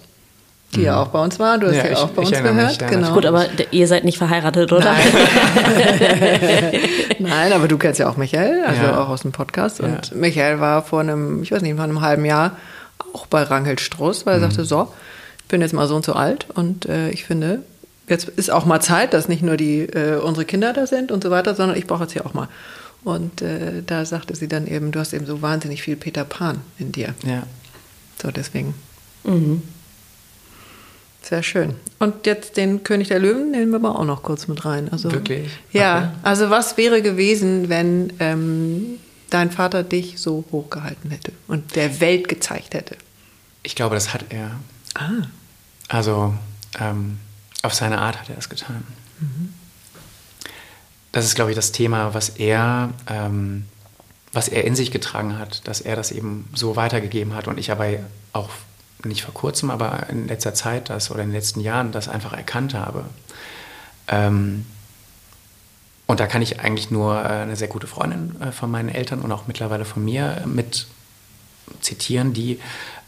Die mhm. ja auch bei uns war. Du hast ja, ja auch bei uns gehört. Genau. Gut, aber ihr seid nicht verheiratet, oder? Nein, [LAUGHS] Nein aber du kennst ja auch Michael, also ja. auch aus dem Podcast. Und ja. Michael war vor einem, ich weiß nicht, vor einem halben Jahr auch bei Rangel Stroß, weil er mhm. sagte, so, ich bin jetzt mal so und so alt und äh, ich finde, jetzt ist auch mal Zeit, dass nicht nur die äh, unsere Kinder da sind und so weiter, sondern ich brauche jetzt hier auch mal. Und äh, da sagte sie dann eben, du hast eben so wahnsinnig viel Peter Pan in dir. Ja. So deswegen. Mhm. Sehr schön. Und jetzt den König der Löwen nehmen wir aber auch noch kurz mit rein. Also, Wirklich? Ja, Okay. also was wäre gewesen, wenn ähm, dein Vater dich so hochgehalten hätte und der Welt gezeigt hätte? Ich glaube, das hat er. Ah. Also ähm, auf seine Art hat er es getan. Das ist, glaube ich, das Thema, was er, ähm, was er in sich getragen hat, dass er das eben so weitergegeben hat und ich aber auch nicht vor kurzem, aber in letzter Zeit das oder in den letzten Jahren das einfach erkannt habe. Ähm, und da kann ich eigentlich nur äh, eine sehr gute Freundin äh, von meinen Eltern und auch mittlerweile von mir mit zitieren, die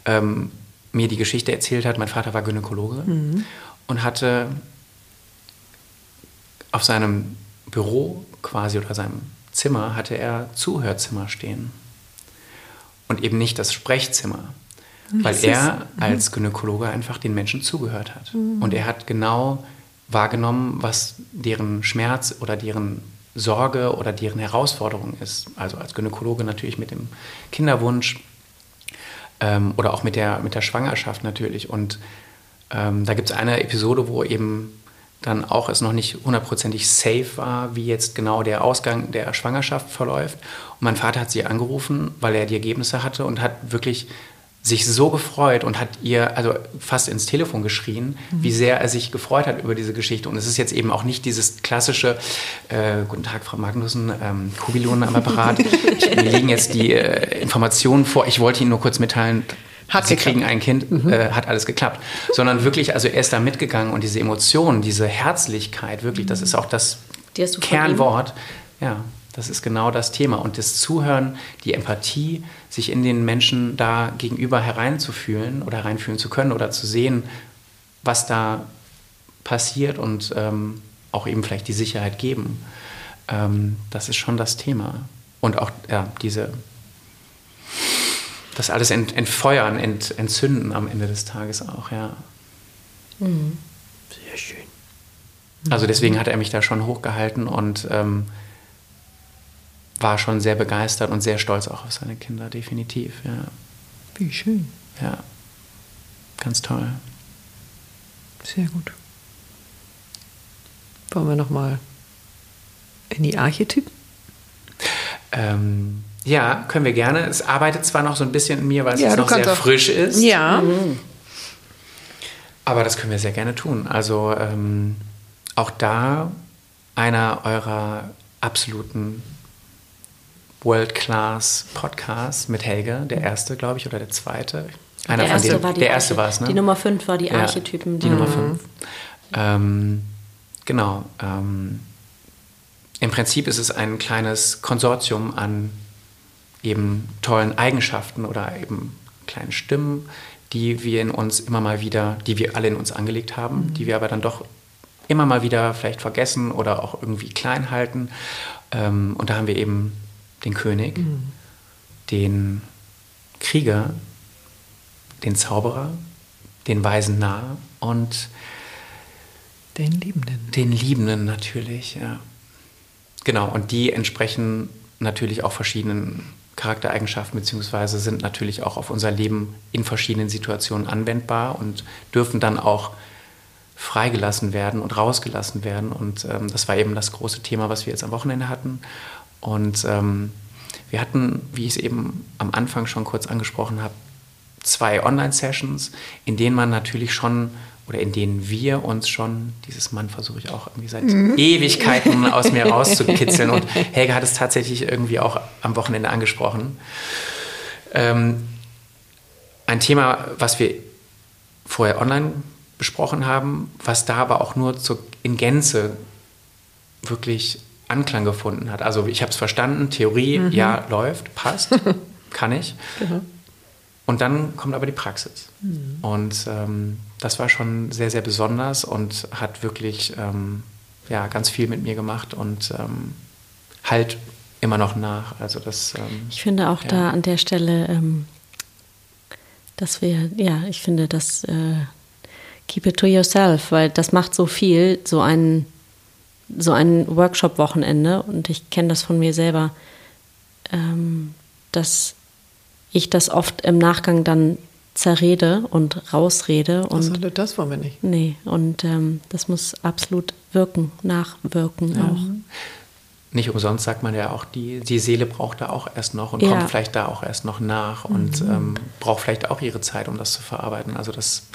ähm, mir die Geschichte erzählt hat. Mein Vater war Gynäkologe und hatte auf seinem Büro quasi oder seinem Zimmer hatte er Zuhörzimmer stehen und eben nicht das Sprechzimmer, weil er als Gynäkologe einfach den Menschen zugehört hat und er hat genau wahrgenommen, was deren Schmerz oder deren Sorge oder deren Herausforderung ist. Also als Gynäkologe natürlich mit dem Kinderwunsch ähm, oder auch mit der, mit der Schwangerschaft natürlich. Und ähm, da gibt es eine Episode, wo eben dann auch es noch nicht hundertprozentig safe war, wie jetzt genau der Ausgang der Schwangerschaft verläuft. Und mein Vater hat sie angerufen, weil er die Ergebnisse hatte und hat wirklich sich so gefreut und hat ihr also fast ins Telefon geschrien, wie sehr er sich gefreut hat über diese Geschichte. Und es ist jetzt eben auch nicht dieses klassische äh, Guten Tag, Frau Magnussen, ähm, Kubilon am Apparat. [LAUGHS] Ich, mir liegen jetzt die äh, Informationen vor. Ich wollte Ihnen nur kurz mitteilen, Hat Sie geklappt. kriegen ein Kind, äh, hat alles geklappt. Sondern wirklich, also er ist da mitgegangen und diese Emotionen, diese Herzlichkeit, wirklich, das ist auch das Kernwort. Ja, das ist genau das Thema. Und das Zuhören, die Empathie, sich in den Menschen da gegenüber hereinzufühlen oder hereinfühlen zu können oder zu sehen, was da passiert und ähm, auch eben vielleicht die Sicherheit geben. Ähm, das ist schon das Thema. Und auch ja, diese, das alles ent, entfeuern, ent, entzünden am Ende des Tages auch, ja. Sehr schön. Also deswegen hat er mich da schon hochgehalten und ähm, war schon sehr begeistert und sehr stolz auch auf seine Kinder, definitiv, ja. Wie schön. Ja. Ganz toll. Sehr gut. Wollen wir nochmal in die Archetypen? Ähm, ja, können wir gerne. Es arbeitet zwar noch so ein bisschen in mir, weil es Ja, noch sehr frisch ist. Ja. Aber das können wir sehr gerne tun. Also ähm, auch da einer eurer absoluten World-Class-Podcasts mit Helge, der erste, glaube ich, oder der zweite. Einer der erste denen- war die der erste war es, ne? Die Nummer 5 war die Ja, Archetypen. Die Nummer 5. Ähm, genau. Ähm, Im Prinzip ist es ein kleines Konsortium an eben tollen Eigenschaften oder eben kleinen Stimmen, die wir in uns immer mal wieder, die wir alle in uns angelegt haben, die wir aber dann doch immer mal wieder vielleicht vergessen oder auch irgendwie klein halten. Ähm, und da haben wir eben den König, den Krieger, den Zauberer, den weisen Narr und Den Liebenden. den Liebenden natürlich, ja. Genau, und die entsprechen natürlich auch verschiedenen Charaktereigenschaften, beziehungsweise sind natürlich auch auf unser Leben in verschiedenen Situationen anwendbar und dürfen dann auch freigelassen werden und rausgelassen werden. Und ähm, das war eben das große Thema, was wir jetzt am Wochenende hatten. Und ähm, wir hatten, wie ich es eben am Anfang schon kurz angesprochen habe, zwei Online-Sessions, in denen man natürlich schon oder in denen wir uns schon, dieses Mann versuche ich auch irgendwie seit Ewigkeiten [LAUGHS] aus mir rauszukitzeln und Helga hat es tatsächlich irgendwie auch am Wochenende angesprochen. Ähm, ein Thema, was wir vorher online besprochen haben, was da aber auch nur zu, in Gänze wirklich Anklang gefunden hat. Also ich habe es verstanden, Theorie, ja, läuft, passt, [LAUGHS] kann ich. Und dann kommt aber die Praxis. Und ähm, das war schon sehr, sehr besonders und hat wirklich ähm, ja, ganz viel mit mir gemacht und ähm, halt immer noch nach. Also das, ähm, Ich finde auch Ja. da an der Stelle, ähm, dass wir, ja, ich finde, das äh, keep it to yourself, weil das macht so viel, so ein, so ein Workshop-Wochenende. Und ich kenne das von mir selber, ähm, dass ich das oft im Nachgang dann zerrede und rausrede. Und also, das wollen wir nicht. Nee, und ähm, das muss absolut wirken, nachwirken ja. auch. Nicht umsonst sagt man ja auch, die, die Seele braucht da auch erst noch und ja. kommt vielleicht da auch erst noch nach mhm. und ähm, braucht vielleicht auch ihre Zeit, um das zu verarbeiten. Also das,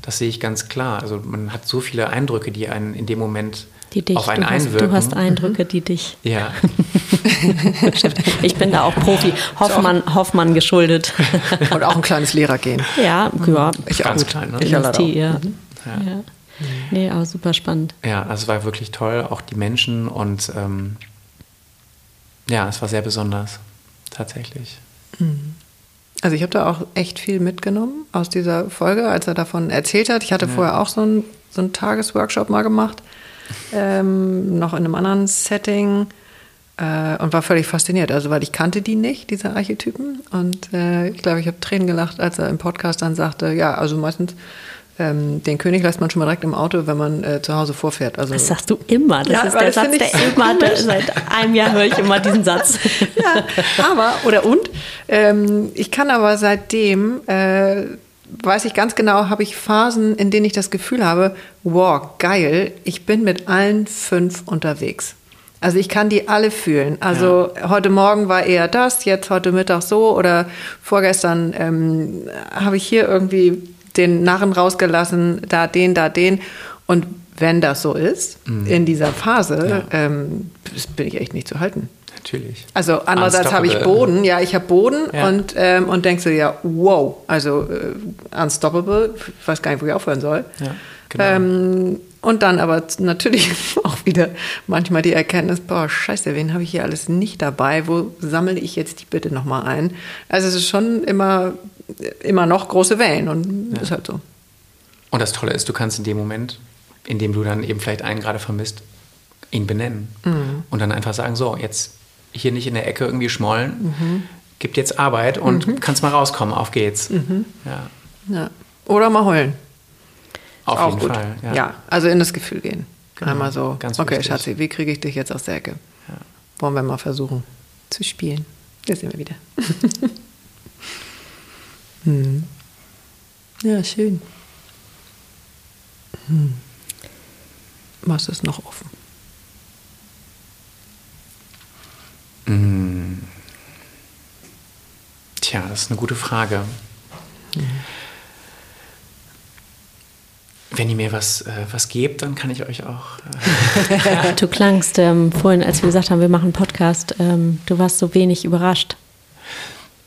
das sehe ich ganz klar. Also man hat so viele Eindrücke, die einen in dem Moment die dich, auf einen du hast, einwirken. Du hast Eindrücke, die dich. Ja. [LAUGHS] ich bin da auch Profi. Hoffmann, Hoffmann geschuldet. [LAUGHS] Und auch ein kleines Lehrergehen. Ja, ja. Ich Ganz gut. klein, ne? Ich ja, ja. Mhm. ja. ja. Nee, aber super spannend. Ja, also es war wirklich toll, auch die Menschen und ähm, ja, es war sehr besonders, tatsächlich. Mhm. Also ich habe da auch echt viel mitgenommen aus dieser Folge, als er davon erzählt hat. Ich hatte ja. vorher auch so einen so Tagesworkshop mal gemacht, ähm, noch in einem anderen Setting äh, und war völlig fasziniert. Also weil ich kannte die nicht, diese Archetypen. Und äh, ich glaube, ich habe Tränen gelacht, als er im Podcast dann sagte, ja, also meistens ähm, den König lässt man schon mal direkt im Auto, wenn man äh, zu Hause vorfährt. Also, das sagst du immer. Das ja, ist der Satz, der immer, der, [LAUGHS] seit einem Jahr höre ich immer diesen Satz. ja, aber, oder und, ähm, ich kann aber seitdem, äh, weiß ich ganz genau, habe ich Phasen, in denen ich das Gefühl habe, wow, geil, ich bin mit allen fünf unterwegs. Also ich kann die alle fühlen. Also ja. heute Morgen war eher das, jetzt heute Mittag so oder vorgestern ähm, habe ich hier irgendwie den Narren rausgelassen, da den, da den. Und wenn das so ist, mhm. in dieser Phase, ja. ähm, bin ich echt nicht zu halten. Natürlich. Also andererseits habe ich Boden, ja, ich habe Boden ja. und, ähm, und denkst du, ja, wow, also äh, unstoppable, ich weiß gar nicht, wo ich aufhören soll. Ja, genau. Ähm, und dann aber natürlich [LAUGHS] auch wieder manchmal die Erkenntnis, boah, scheiße, wen habe ich hier alles nicht dabei? Wo sammle ich jetzt die bitte nochmal ein? Also es ist schon immer immer noch große Wellen und ja. ist halt so. Und das Tolle ist, du kannst in dem Moment, in dem du dann eben vielleicht einen gerade vermisst, ihn benennen mhm. und dann einfach sagen, so, jetzt hier nicht in der Ecke irgendwie schmollen, mhm. gibt jetzt Arbeit und mhm. kannst mal rauskommen, auf geht's. Mhm. Ja. ja. Oder mal heulen. Auf Auch jeden gut. Fall. Ja. ja. also in das Gefühl gehen. Genau. Einmal so, Ganz okay, wichtig. Schatzi, wie kriege ich dich jetzt aus der Ecke? Ja. Wollen wir mal versuchen zu spielen. Da sind wir wieder. [LAUGHS] Hm. Ja, schön. Hm. Was ist noch offen? Hm. Tja, das ist eine gute Frage. Hm. Wenn ihr mir was, äh, was gebt, dann kann ich euch auch. Äh [LAUGHS] du klangst ähm, vorhin, als wir gesagt haben, wir machen einen Podcast, ähm, du warst so wenig überrascht.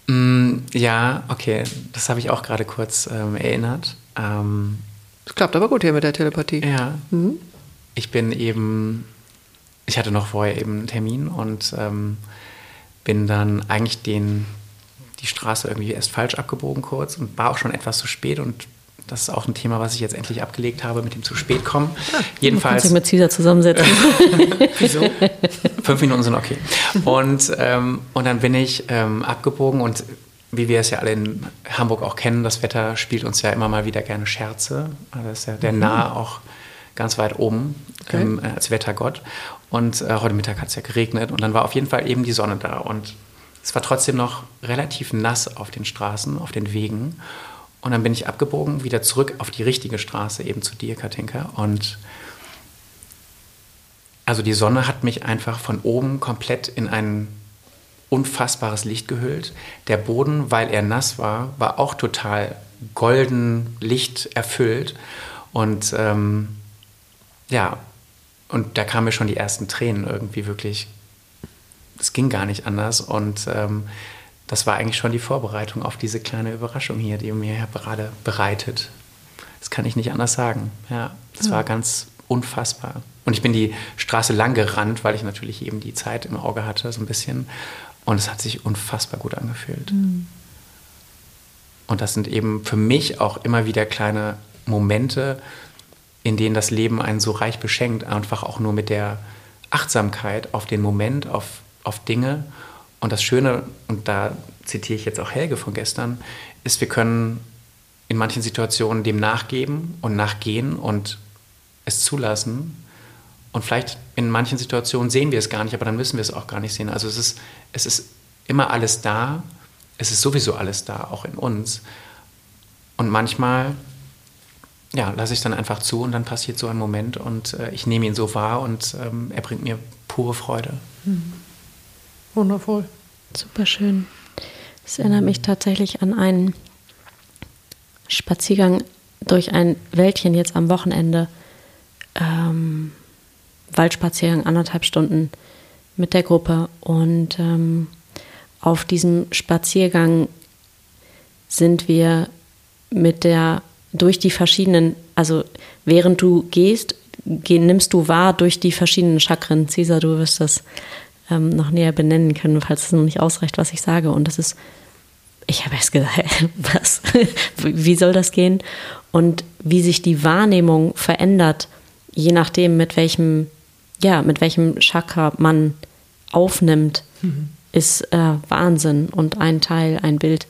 Mm, ja, okay, das habe ich auch gerade kurz ähm, erinnert. Ähm, das klappt aber gut hier mit der Telepathie. Ja. Mhm. Ich bin eben, ich hatte noch vorher eben einen Termin und ähm, bin dann eigentlich den, die Straße irgendwie erst falsch abgebogen kurz und war auch schon etwas zu spät und das ist auch ein Thema, was ich jetzt endlich abgelegt habe mit dem zu spät kommen. Ah, Jedenfalls. sich mit Caesar zusammensetzen. [LAUGHS] Wieso? [LAUGHS] Fünf Minuten sind okay. Und, ähm, und dann bin ich ähm, abgebogen und wie wir es ja alle in Hamburg auch kennen, das Wetter spielt uns ja immer mal wieder gerne Scherze. Also ist ja der mhm. Nahe auch ganz weit oben okay. ähm, als Wettergott. Und äh, heute Mittag hat es ja geregnet und dann war auf jeden Fall eben die Sonne da. Und es war trotzdem noch relativ nass auf den Straßen, auf den Wegen. Und dann bin ich abgebogen, wieder zurück auf die richtige Straße, eben zu dir, Katinka. Und also die Sonne hat mich einfach von oben komplett in ein unfassbares Licht gehüllt. Der Boden, weil er nass war, war auch total golden Licht erfüllt. Und ähm, ja, und da kamen mir schon die ersten Tränen irgendwie wirklich. Es ging gar nicht anders. Und ähm, das war eigentlich schon die Vorbereitung auf diese kleine Überraschung hier, die mir gerade bereitet. Das kann ich nicht anders sagen. Ja, das ja. war ganz unfassbar. Und ich bin die Straße lang gerannt, weil ich natürlich eben die Zeit im Auge hatte, so ein bisschen. Und es hat sich unfassbar gut angefühlt. Mhm. Und das sind eben für mich auch immer wieder kleine Momente, in denen das Leben einen so reich beschenkt, einfach auch nur mit der Achtsamkeit auf den Moment, auf, auf Dinge und das Schöne, und da zitiere ich jetzt auch Helge von gestern, ist, wir können in manchen Situationen dem nachgeben und nachgehen und es zulassen. Und vielleicht in manchen Situationen sehen wir es gar nicht, aber dann müssen wir es auch gar nicht sehen. Also es ist, es ist immer alles da. Es ist sowieso alles da, auch in uns. Und manchmal ja, lasse ich dann einfach zu und dann passiert so ein Moment und äh, ich nehme ihn so wahr und ähm, er bringt mir pure Freude. Mhm. Wundervoll. Super schön. Es erinnert mich tatsächlich an einen Spaziergang durch ein Wäldchen jetzt am Wochenende. Ähm, Waldspaziergang, anderthalb Stunden mit der Gruppe. Und ähm, auf diesem Spaziergang sind wir mit der durch die verschiedenen, also während du gehst, geh, nimmst du wahr durch die verschiedenen Chakren. Cesar, du wirst das ähm, noch näher benennen können, falls es noch nicht ausreicht, was ich sage. Und das ist, ich habe erst gesagt, [LAUGHS] was? [LAUGHS] wie soll das gehen? Und wie sich die Wahrnehmung verändert, je nachdem, mit welchem, ja, mit welchem Chakra man aufnimmt, mhm. ist äh, Wahnsinn. Und ein Teil, ein Bild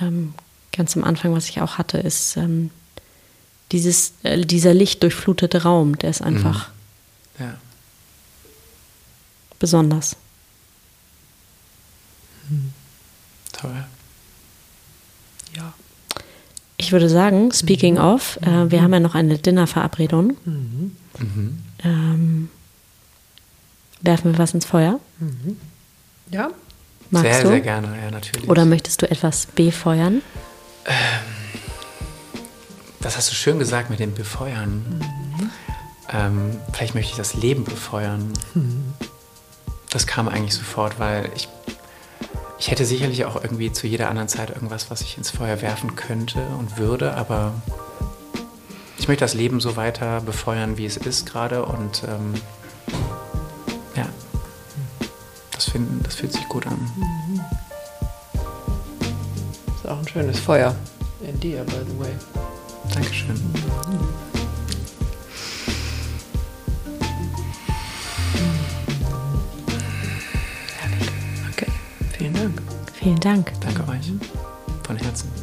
ähm, ganz am Anfang, was ich auch hatte, ist ähm, dieses, äh, dieser lichtdurchflutete Raum, der ist einfach mhm. ja. besonders. Mhm. Toll. Ja. Ich würde sagen, speaking mhm. of, äh, wir haben ja noch eine Dinnerverabredung. Mhm. Ähm, werfen wir was ins Feuer? Mhm. Ja. Magst sehr, du? sehr gerne, ja, natürlich. Oder möchtest du etwas befeuern? Ähm, das hast du schön gesagt mit dem Befeuern. Mhm. Ähm, vielleicht möchte ich das Leben befeuern. Mhm. Das kam eigentlich sofort, weil ich, ich hätte sicherlich auch irgendwie zu jeder anderen Zeit irgendwas, was ich ins Feuer werfen könnte und würde, aber ich möchte das Leben so weiter befeuern, wie es ist gerade und ähm, ja, das, finden, das fühlt sich gut an. Mhm auch ein schönes Feuer in dir, by the way. Dankeschön. Herrlich. Okay, vielen Dank. Vielen Dank. Danke euch. Von Herzen.